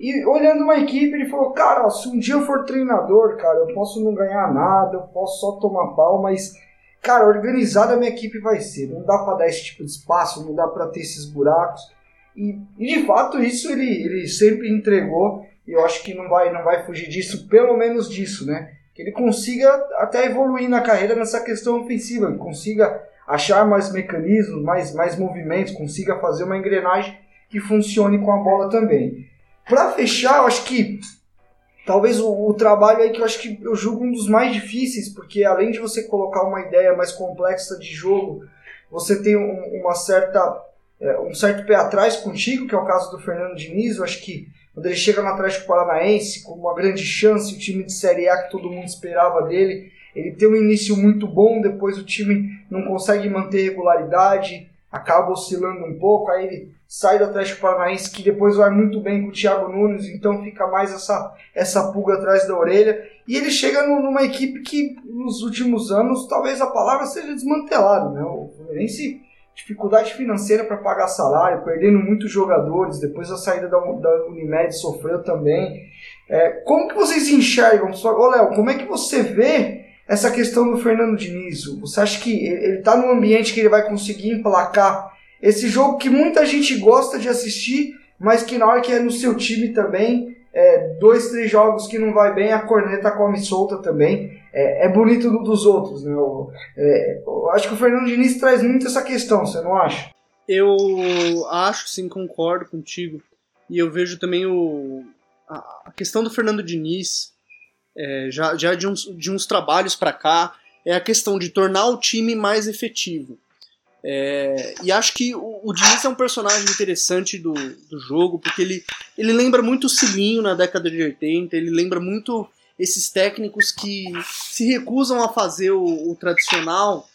e olhando uma equipe, ele falou: Cara, se um dia eu for treinador, cara, eu posso não ganhar nada, eu posso só tomar pau, mas, cara, organizada a minha equipe vai ser. Não dá pra dar esse tipo de espaço, não dá pra ter esses buracos. E, e de fato, isso ele, ele sempre entregou. E eu acho que não vai, não vai fugir disso, pelo menos disso, né? Que ele consiga até evoluir na carreira nessa questão ofensiva, que consiga achar mais mecanismos, mais, mais movimentos, consiga fazer uma engrenagem que funcione com a bola também. Para fechar, eu acho que talvez o, o trabalho aí que eu acho que eu julgo um dos mais difíceis, porque além de você colocar uma ideia mais complexa de jogo, você tem um, uma certa é, um certo pé atrás contigo, que é o caso do Fernando Diniz, eu acho que quando ele chega no Atlético Paranaense com uma grande chance, o time de Série A que todo mundo esperava dele, ele tem um início muito bom, depois o time não consegue manter regularidade, acaba oscilando um pouco, aí ele sai do Atlético Paranaense que depois vai muito bem com o Thiago Nunes, então fica mais essa, essa pulga atrás da orelha, e ele chega numa equipe que nos últimos anos, talvez a palavra seja desmantelado, né? O Fluminense dificuldade financeira para pagar salário, perdendo muitos jogadores, depois a saída da, da Unimed sofreu também. É, como que vocês enxergam? Ô Léo, como é que você vê essa questão do Fernando Diniz? Você acha que ele está num ambiente que ele vai conseguir emplacar esse jogo que muita gente gosta de assistir, mas que na hora que é no seu time também, é, dois, três jogos que não vai bem, a corneta come solta também. É, é bonito do- dos outros, né? O- é, eu acho que o Fernando Diniz traz muito essa questão, você não acha? Eu acho, sim, concordo contigo. E eu vejo também o, a, a questão do Fernando Diniz, é, já, já de, uns, de uns trabalhos para cá, é a questão de tornar o time mais efetivo. É, e acho que o, o Diniz é um personagem interessante do, do jogo, porque ele, ele lembra muito o Cilinho na década de 80, ele lembra muito esses técnicos que se recusam a fazer o, o tradicional,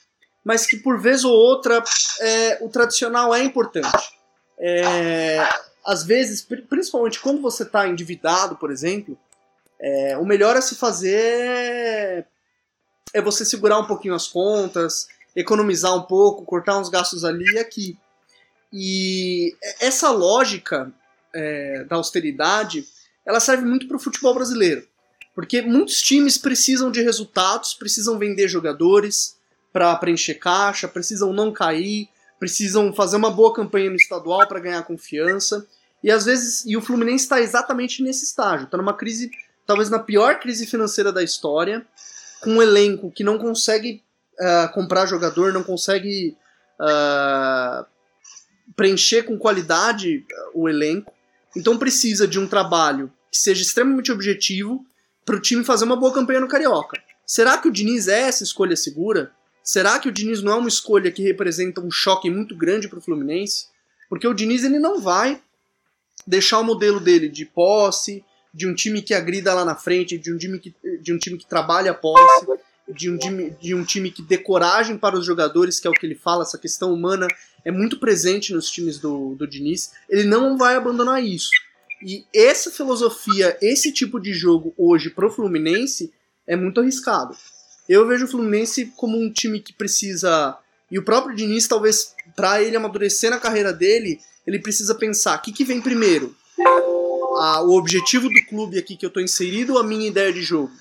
mas que por vez ou outra é, o tradicional é importante. É, às vezes, pri- principalmente quando você está endividado, por exemplo, é, o melhor a se fazer é você segurar um pouquinho as contas, economizar um pouco, cortar uns gastos ali e aqui. E essa lógica é, da austeridade, ela serve muito para o futebol brasileiro. Porque muitos times precisam de resultados, precisam vender jogadores para preencher caixa, precisam não cair, precisam fazer uma boa campanha no estadual para ganhar confiança. E às vezes, e o Fluminense está exatamente nesse estágio, está numa crise, talvez na pior crise financeira da história, com um elenco que não consegue ah, comprar jogador, não consegue ah, preencher com qualidade ah, o elenco. Então precisa de um trabalho que seja extremamente objetivo para o time fazer uma boa campanha no Carioca. Será que o Diniz é essa escolha segura? Será que o Diniz não é uma escolha que representa um choque muito grande para o Fluminense? Porque o Diniz ele não vai deixar o modelo dele de posse, de um time que agrida lá na frente, de um time que, de um time que trabalha a posse, de um, time, de um time que dê coragem para os jogadores, que é o que ele fala, essa questão humana é muito presente nos times do, do Diniz. Ele não vai abandonar isso. E essa filosofia, esse tipo de jogo hoje pro Fluminense é muito arriscado. Eu vejo o Fluminense como um time que precisa. E o próprio Diniz, talvez, para ele amadurecer na carreira dele, ele precisa pensar: o que, que vem primeiro? O objetivo do clube aqui que eu tô inserido ou a minha ideia de jogo?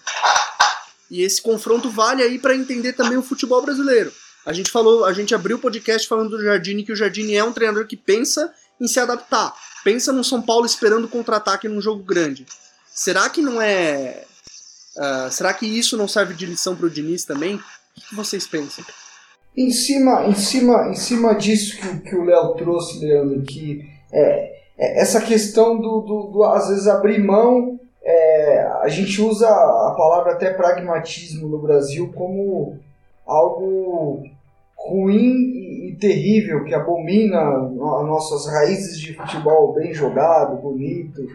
E esse confronto vale aí para entender também o futebol brasileiro. A gente falou, a gente abriu o podcast falando do Jardine que o Jardine é um treinador que pensa em se adaptar. Pensa no São Paulo esperando contra-ataque num jogo grande. Será que não é. Uh, será que isso não serve de lição para o Diniz também? O que vocês pensam? Em cima, em cima, em cima disso que, que o Léo trouxe, Leandro, que é, é essa questão do, do, do, às vezes abrir mão, é, a gente usa a palavra até pragmatismo no Brasil como algo ruim e, terrível que abomina as nossas raízes de futebol bem jogado, bonito,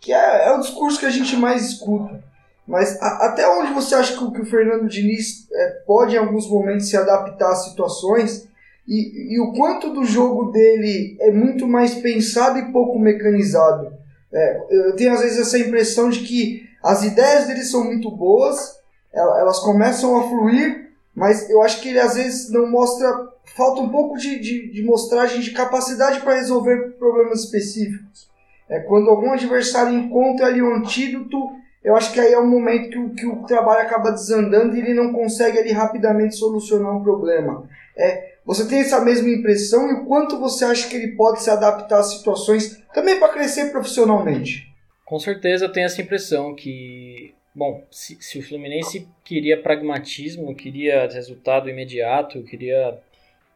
que é, é o discurso que a gente mais escuta. Mas a, até onde você acha que, o, que o Fernando Diniz é, pode em alguns momentos se adaptar às situações e, e, o quanto do jogo dele é muito mais pensado e pouco mecanizado? É, eu tenho às vezes essa impressão de que as ideias dele são muito boas, elas começam a fluir, mas eu acho que ele às vezes não mostra. Falta um pouco de, de, de mostragem de capacidade para resolver problemas específicos. É, quando algum adversário encontra ali um antídoto, eu acho que aí é o momento que o, que o trabalho acaba desandando e ele não consegue ali rapidamente solucionar um problema. É, você tem essa mesma impressão e o quanto você acha que ele pode se adaptar às situações também para crescer profissionalmente? Com certeza eu tenho essa impressão que Bom, se, se, o Fluminense queria pragmatismo, queria resultado imediato, queria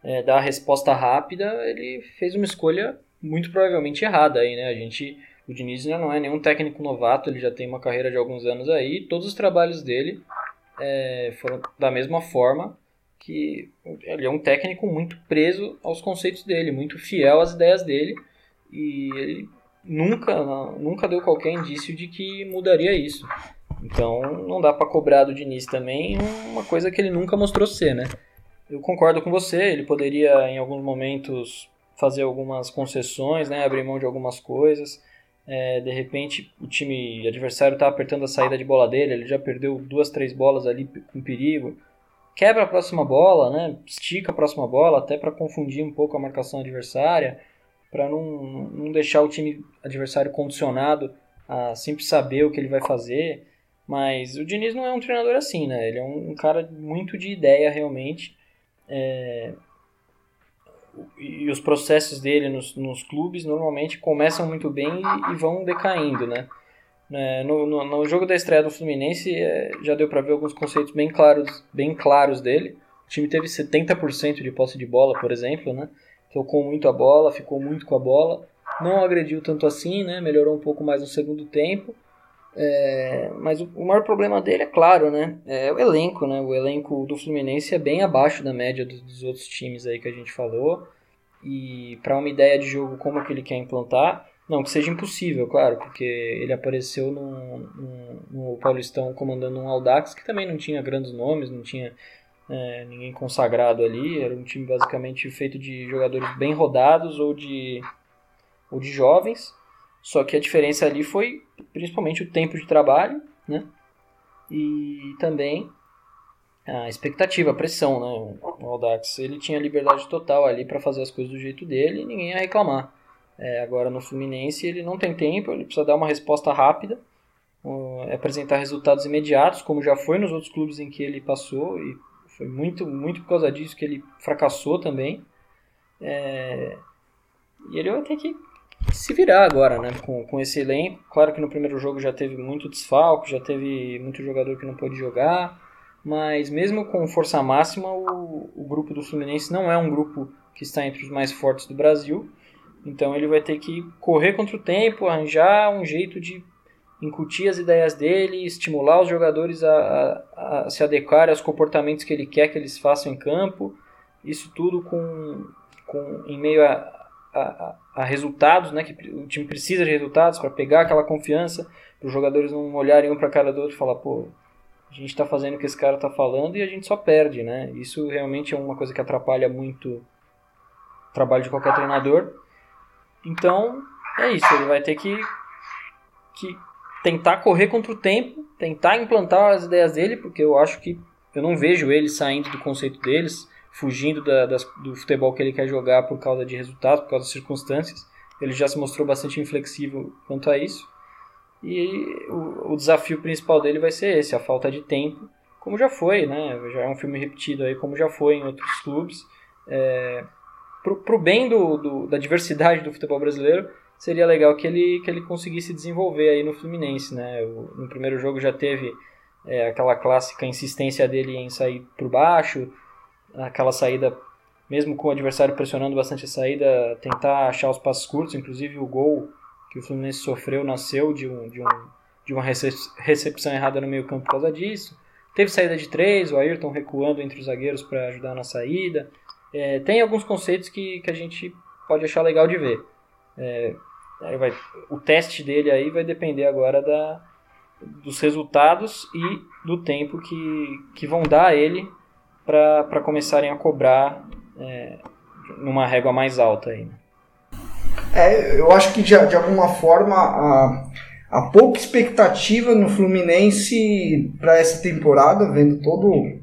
é, dar a resposta rápida, ele fez uma escolha muito provavelmente errada aí, né? A gente, o Diniz não é nenhum técnico novato, ele já tem uma carreira de alguns anos aí, todos os trabalhos dele é, foram da mesma forma que ele é um técnico muito preso aos conceitos dele, muito fiel às ideias dele e ele nunca, nunca deu qualquer indício de que mudaria isso. Então não dá para cobrar do Diniz também uma coisa que ele nunca mostrou ser, né? Eu concordo com você, ele poderia em alguns momentos fazer algumas concessões, né? Abrir mão de algumas coisas. É, de repente o time adversário está apertando a saída de bola dele, ele já perdeu duas, três bolas ali com perigo. Quebra a próxima bola, né? Estica a próxima bola até para confundir um pouco a marcação adversária, para não, não deixar o time adversário condicionado a sempre saber o que ele vai fazer. Mas o Diniz não é um treinador assim, né? Ele é um, cara muito de ideia realmente. É... E os processos dele nos, nos clubes normalmente começam muito bem e, e vão decaindo, né? É, no, no, no, jogo da estreia do Fluminense é, já deu para ver alguns conceitos bem claros, bem claros dele. O time teve 70% de posse de bola, por exemplo, né? Tocou muito a bola, ficou muito com a bola. Não agrediu tanto assim, né? Melhorou um pouco mais no segundo tempo. É, mas o, o, maior problema dele é claro, né? É o elenco, né? O elenco do Fluminense é bem abaixo da média dos, dos outros times aí que a gente falou. E para uma ideia de jogo como é que ele quer implantar, não que seja impossível, claro, porque ele apareceu no, no, no Paulistão comandando um Audax que também não tinha grandes nomes, não tinha é, ninguém consagrado ali. Era um time basicamente feito de jogadores bem rodados ou de, ou de jovens. Só que a diferença ali foi principalmente o tempo de trabalho, né? E também a expectativa, a pressão, né? O Aldax, ele tinha liberdade total ali para fazer as coisas do jeito dele e ninguém ia reclamar. É, agora no Fluminense ele não tem tempo, ele precisa dar uma resposta rápida, uh, apresentar resultados imediatos, como já foi nos outros clubes em que ele passou e foi muito, muito por causa disso que ele fracassou também. É, e ele vai ter que se virar agora, né? Com, com esse elenco. Claro que no primeiro jogo já teve muito desfalco, já teve muito jogador que não pôde jogar. Mas mesmo com força máxima, o, o grupo do Fluminense não é um grupo que está entre os mais fortes do Brasil. Então ele vai ter que correr contra o tempo, arranjar um jeito de incutir as ideias dele, estimular os jogadores a, a, a se adequar aos comportamentos que ele quer que eles façam em campo. Isso tudo com, com em meio a, a, a, resultados, né? Que o time precisa de resultados para pegar aquela confiança, para os jogadores não olharem um para a cara do outro e falar, pô, a gente está fazendo o que esse cara está falando e a gente só perde, né? Isso realmente é uma coisa que atrapalha muito o trabalho de qualquer treinador. Então, é isso, ele vai ter que que tentar correr contra o tempo, tentar implantar as ideias dele, porque eu acho que eu não vejo ele saindo do conceito deles, fugindo da, das, do futebol que ele quer jogar por causa de resultados, por causa das circunstâncias. Ele já se mostrou bastante inflexível quanto a isso. E o, o desafio principal dele vai ser esse, a falta de tempo, como já foi, né? Já é um filme repetido aí, como já foi em outros clubes. É, pro, pro bem do, do, da diversidade do futebol brasileiro, seria legal que ele, que ele conseguisse desenvolver aí no Fluminense, né? O, no primeiro jogo já teve é, aquela clássica insistência dele em sair por baixo, aquela saída, mesmo com o adversário pressionando bastante a saída, tentar achar os passos curtos, inclusive o gol que o Fluminense sofreu nasceu de, um, de, um, de uma recepção errada no meio campo por causa disso. Teve saída de três, o Ayrton recuando entre os zagueiros para ajudar na saída. É, tem alguns conceitos que, que a gente pode achar legal de ver. É, vai, o teste dele aí vai depender agora da, dos resultados e do tempo que, que vão dar a ele para começarem a cobrar é, numa régua mais alta. Aí, né? É, eu acho que de, de alguma forma a, a pouca expectativa no Fluminense para essa temporada, vendo todo,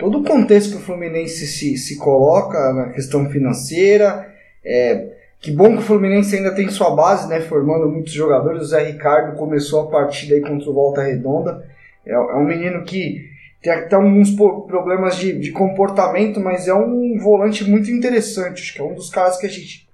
todo o contexto que o Fluminense se, se coloca na questão financeira. É, que bom que o Fluminense ainda tem sua base, né, formando muitos jogadores. O Zé Ricardo começou a partida aí contra o Volta Redonda. É, é um menino que tem até alguns problemas de, de comportamento, mas é um volante muito interessante. Acho que é um dos caras que a gente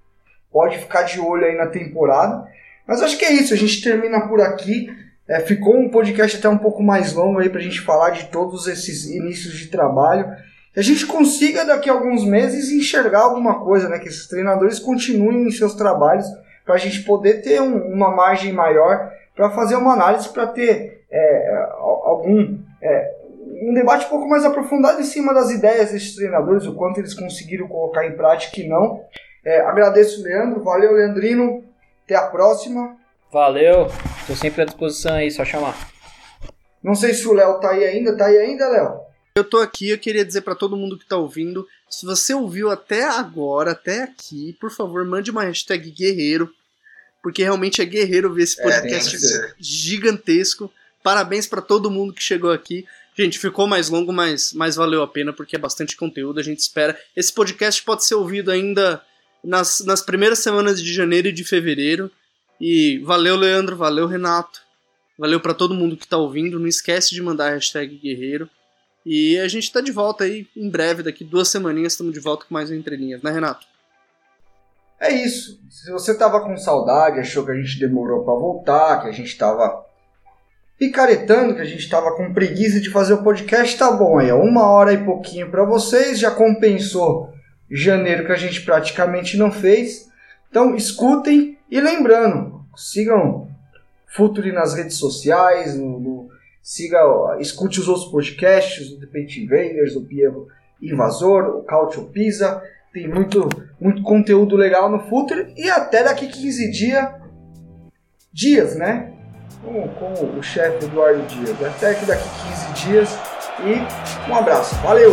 pode ficar de olho aí na temporada. Mas acho que é isso, a gente termina por aqui. É, ficou um podcast até um pouco mais longo aí para a gente falar de todos esses inícios de trabalho. Que a gente consiga daqui a alguns meses enxergar alguma coisa, né? Que esses treinadores continuem em seus trabalhos para a gente poder ter um, uma margem maior para fazer uma análise, para ter é, algum é, um debate um pouco mais aprofundado em cima das ideias desses treinadores, o quanto eles conseguiram colocar em prática e não. É, agradeço, Leandro. Valeu, Leandrino. Até a próxima. Valeu. Estou sempre à disposição aí, só chamar. Não sei se o Léo tá aí ainda. Tá aí ainda, Léo? Eu tô aqui, eu queria dizer para todo mundo que tá ouvindo, se você ouviu até agora, até aqui, por favor, mande uma hashtag guerreiro, porque realmente é guerreiro ver esse podcast é, gigantesco. Parabéns para todo mundo que chegou aqui. Gente, ficou mais longo, mas, mas valeu a pena porque é bastante conteúdo. A gente espera. Esse podcast pode ser ouvido ainda nas, nas primeiras semanas de janeiro e de fevereiro. E valeu, Leandro, valeu, Renato. Valeu para todo mundo que tá ouvindo. Não esquece de mandar a hashtag guerreiro. E a gente tá de volta aí em breve, daqui duas semaninhas estamos de volta com mais um né, Renato? É isso. Se você tava com saudade, achou que a gente demorou para voltar, que a gente tava picaretando, que a gente tava com preguiça de fazer o podcast, tá bom aí. Uma hora e pouquinho para vocês, já compensou janeiro que a gente praticamente não fez. Então escutem e lembrando, sigam Futuri nas redes sociais, no, no, siga, escute os outros podcasts, o The Invaders, o Piero Invasor, o Cautio Pisa. Tem muito, muito conteúdo legal no Futuri e até daqui 15 dias, dias, né? Com, com o chefe Eduardo Dias. Até daqui 15 dias e um abraço. Valeu!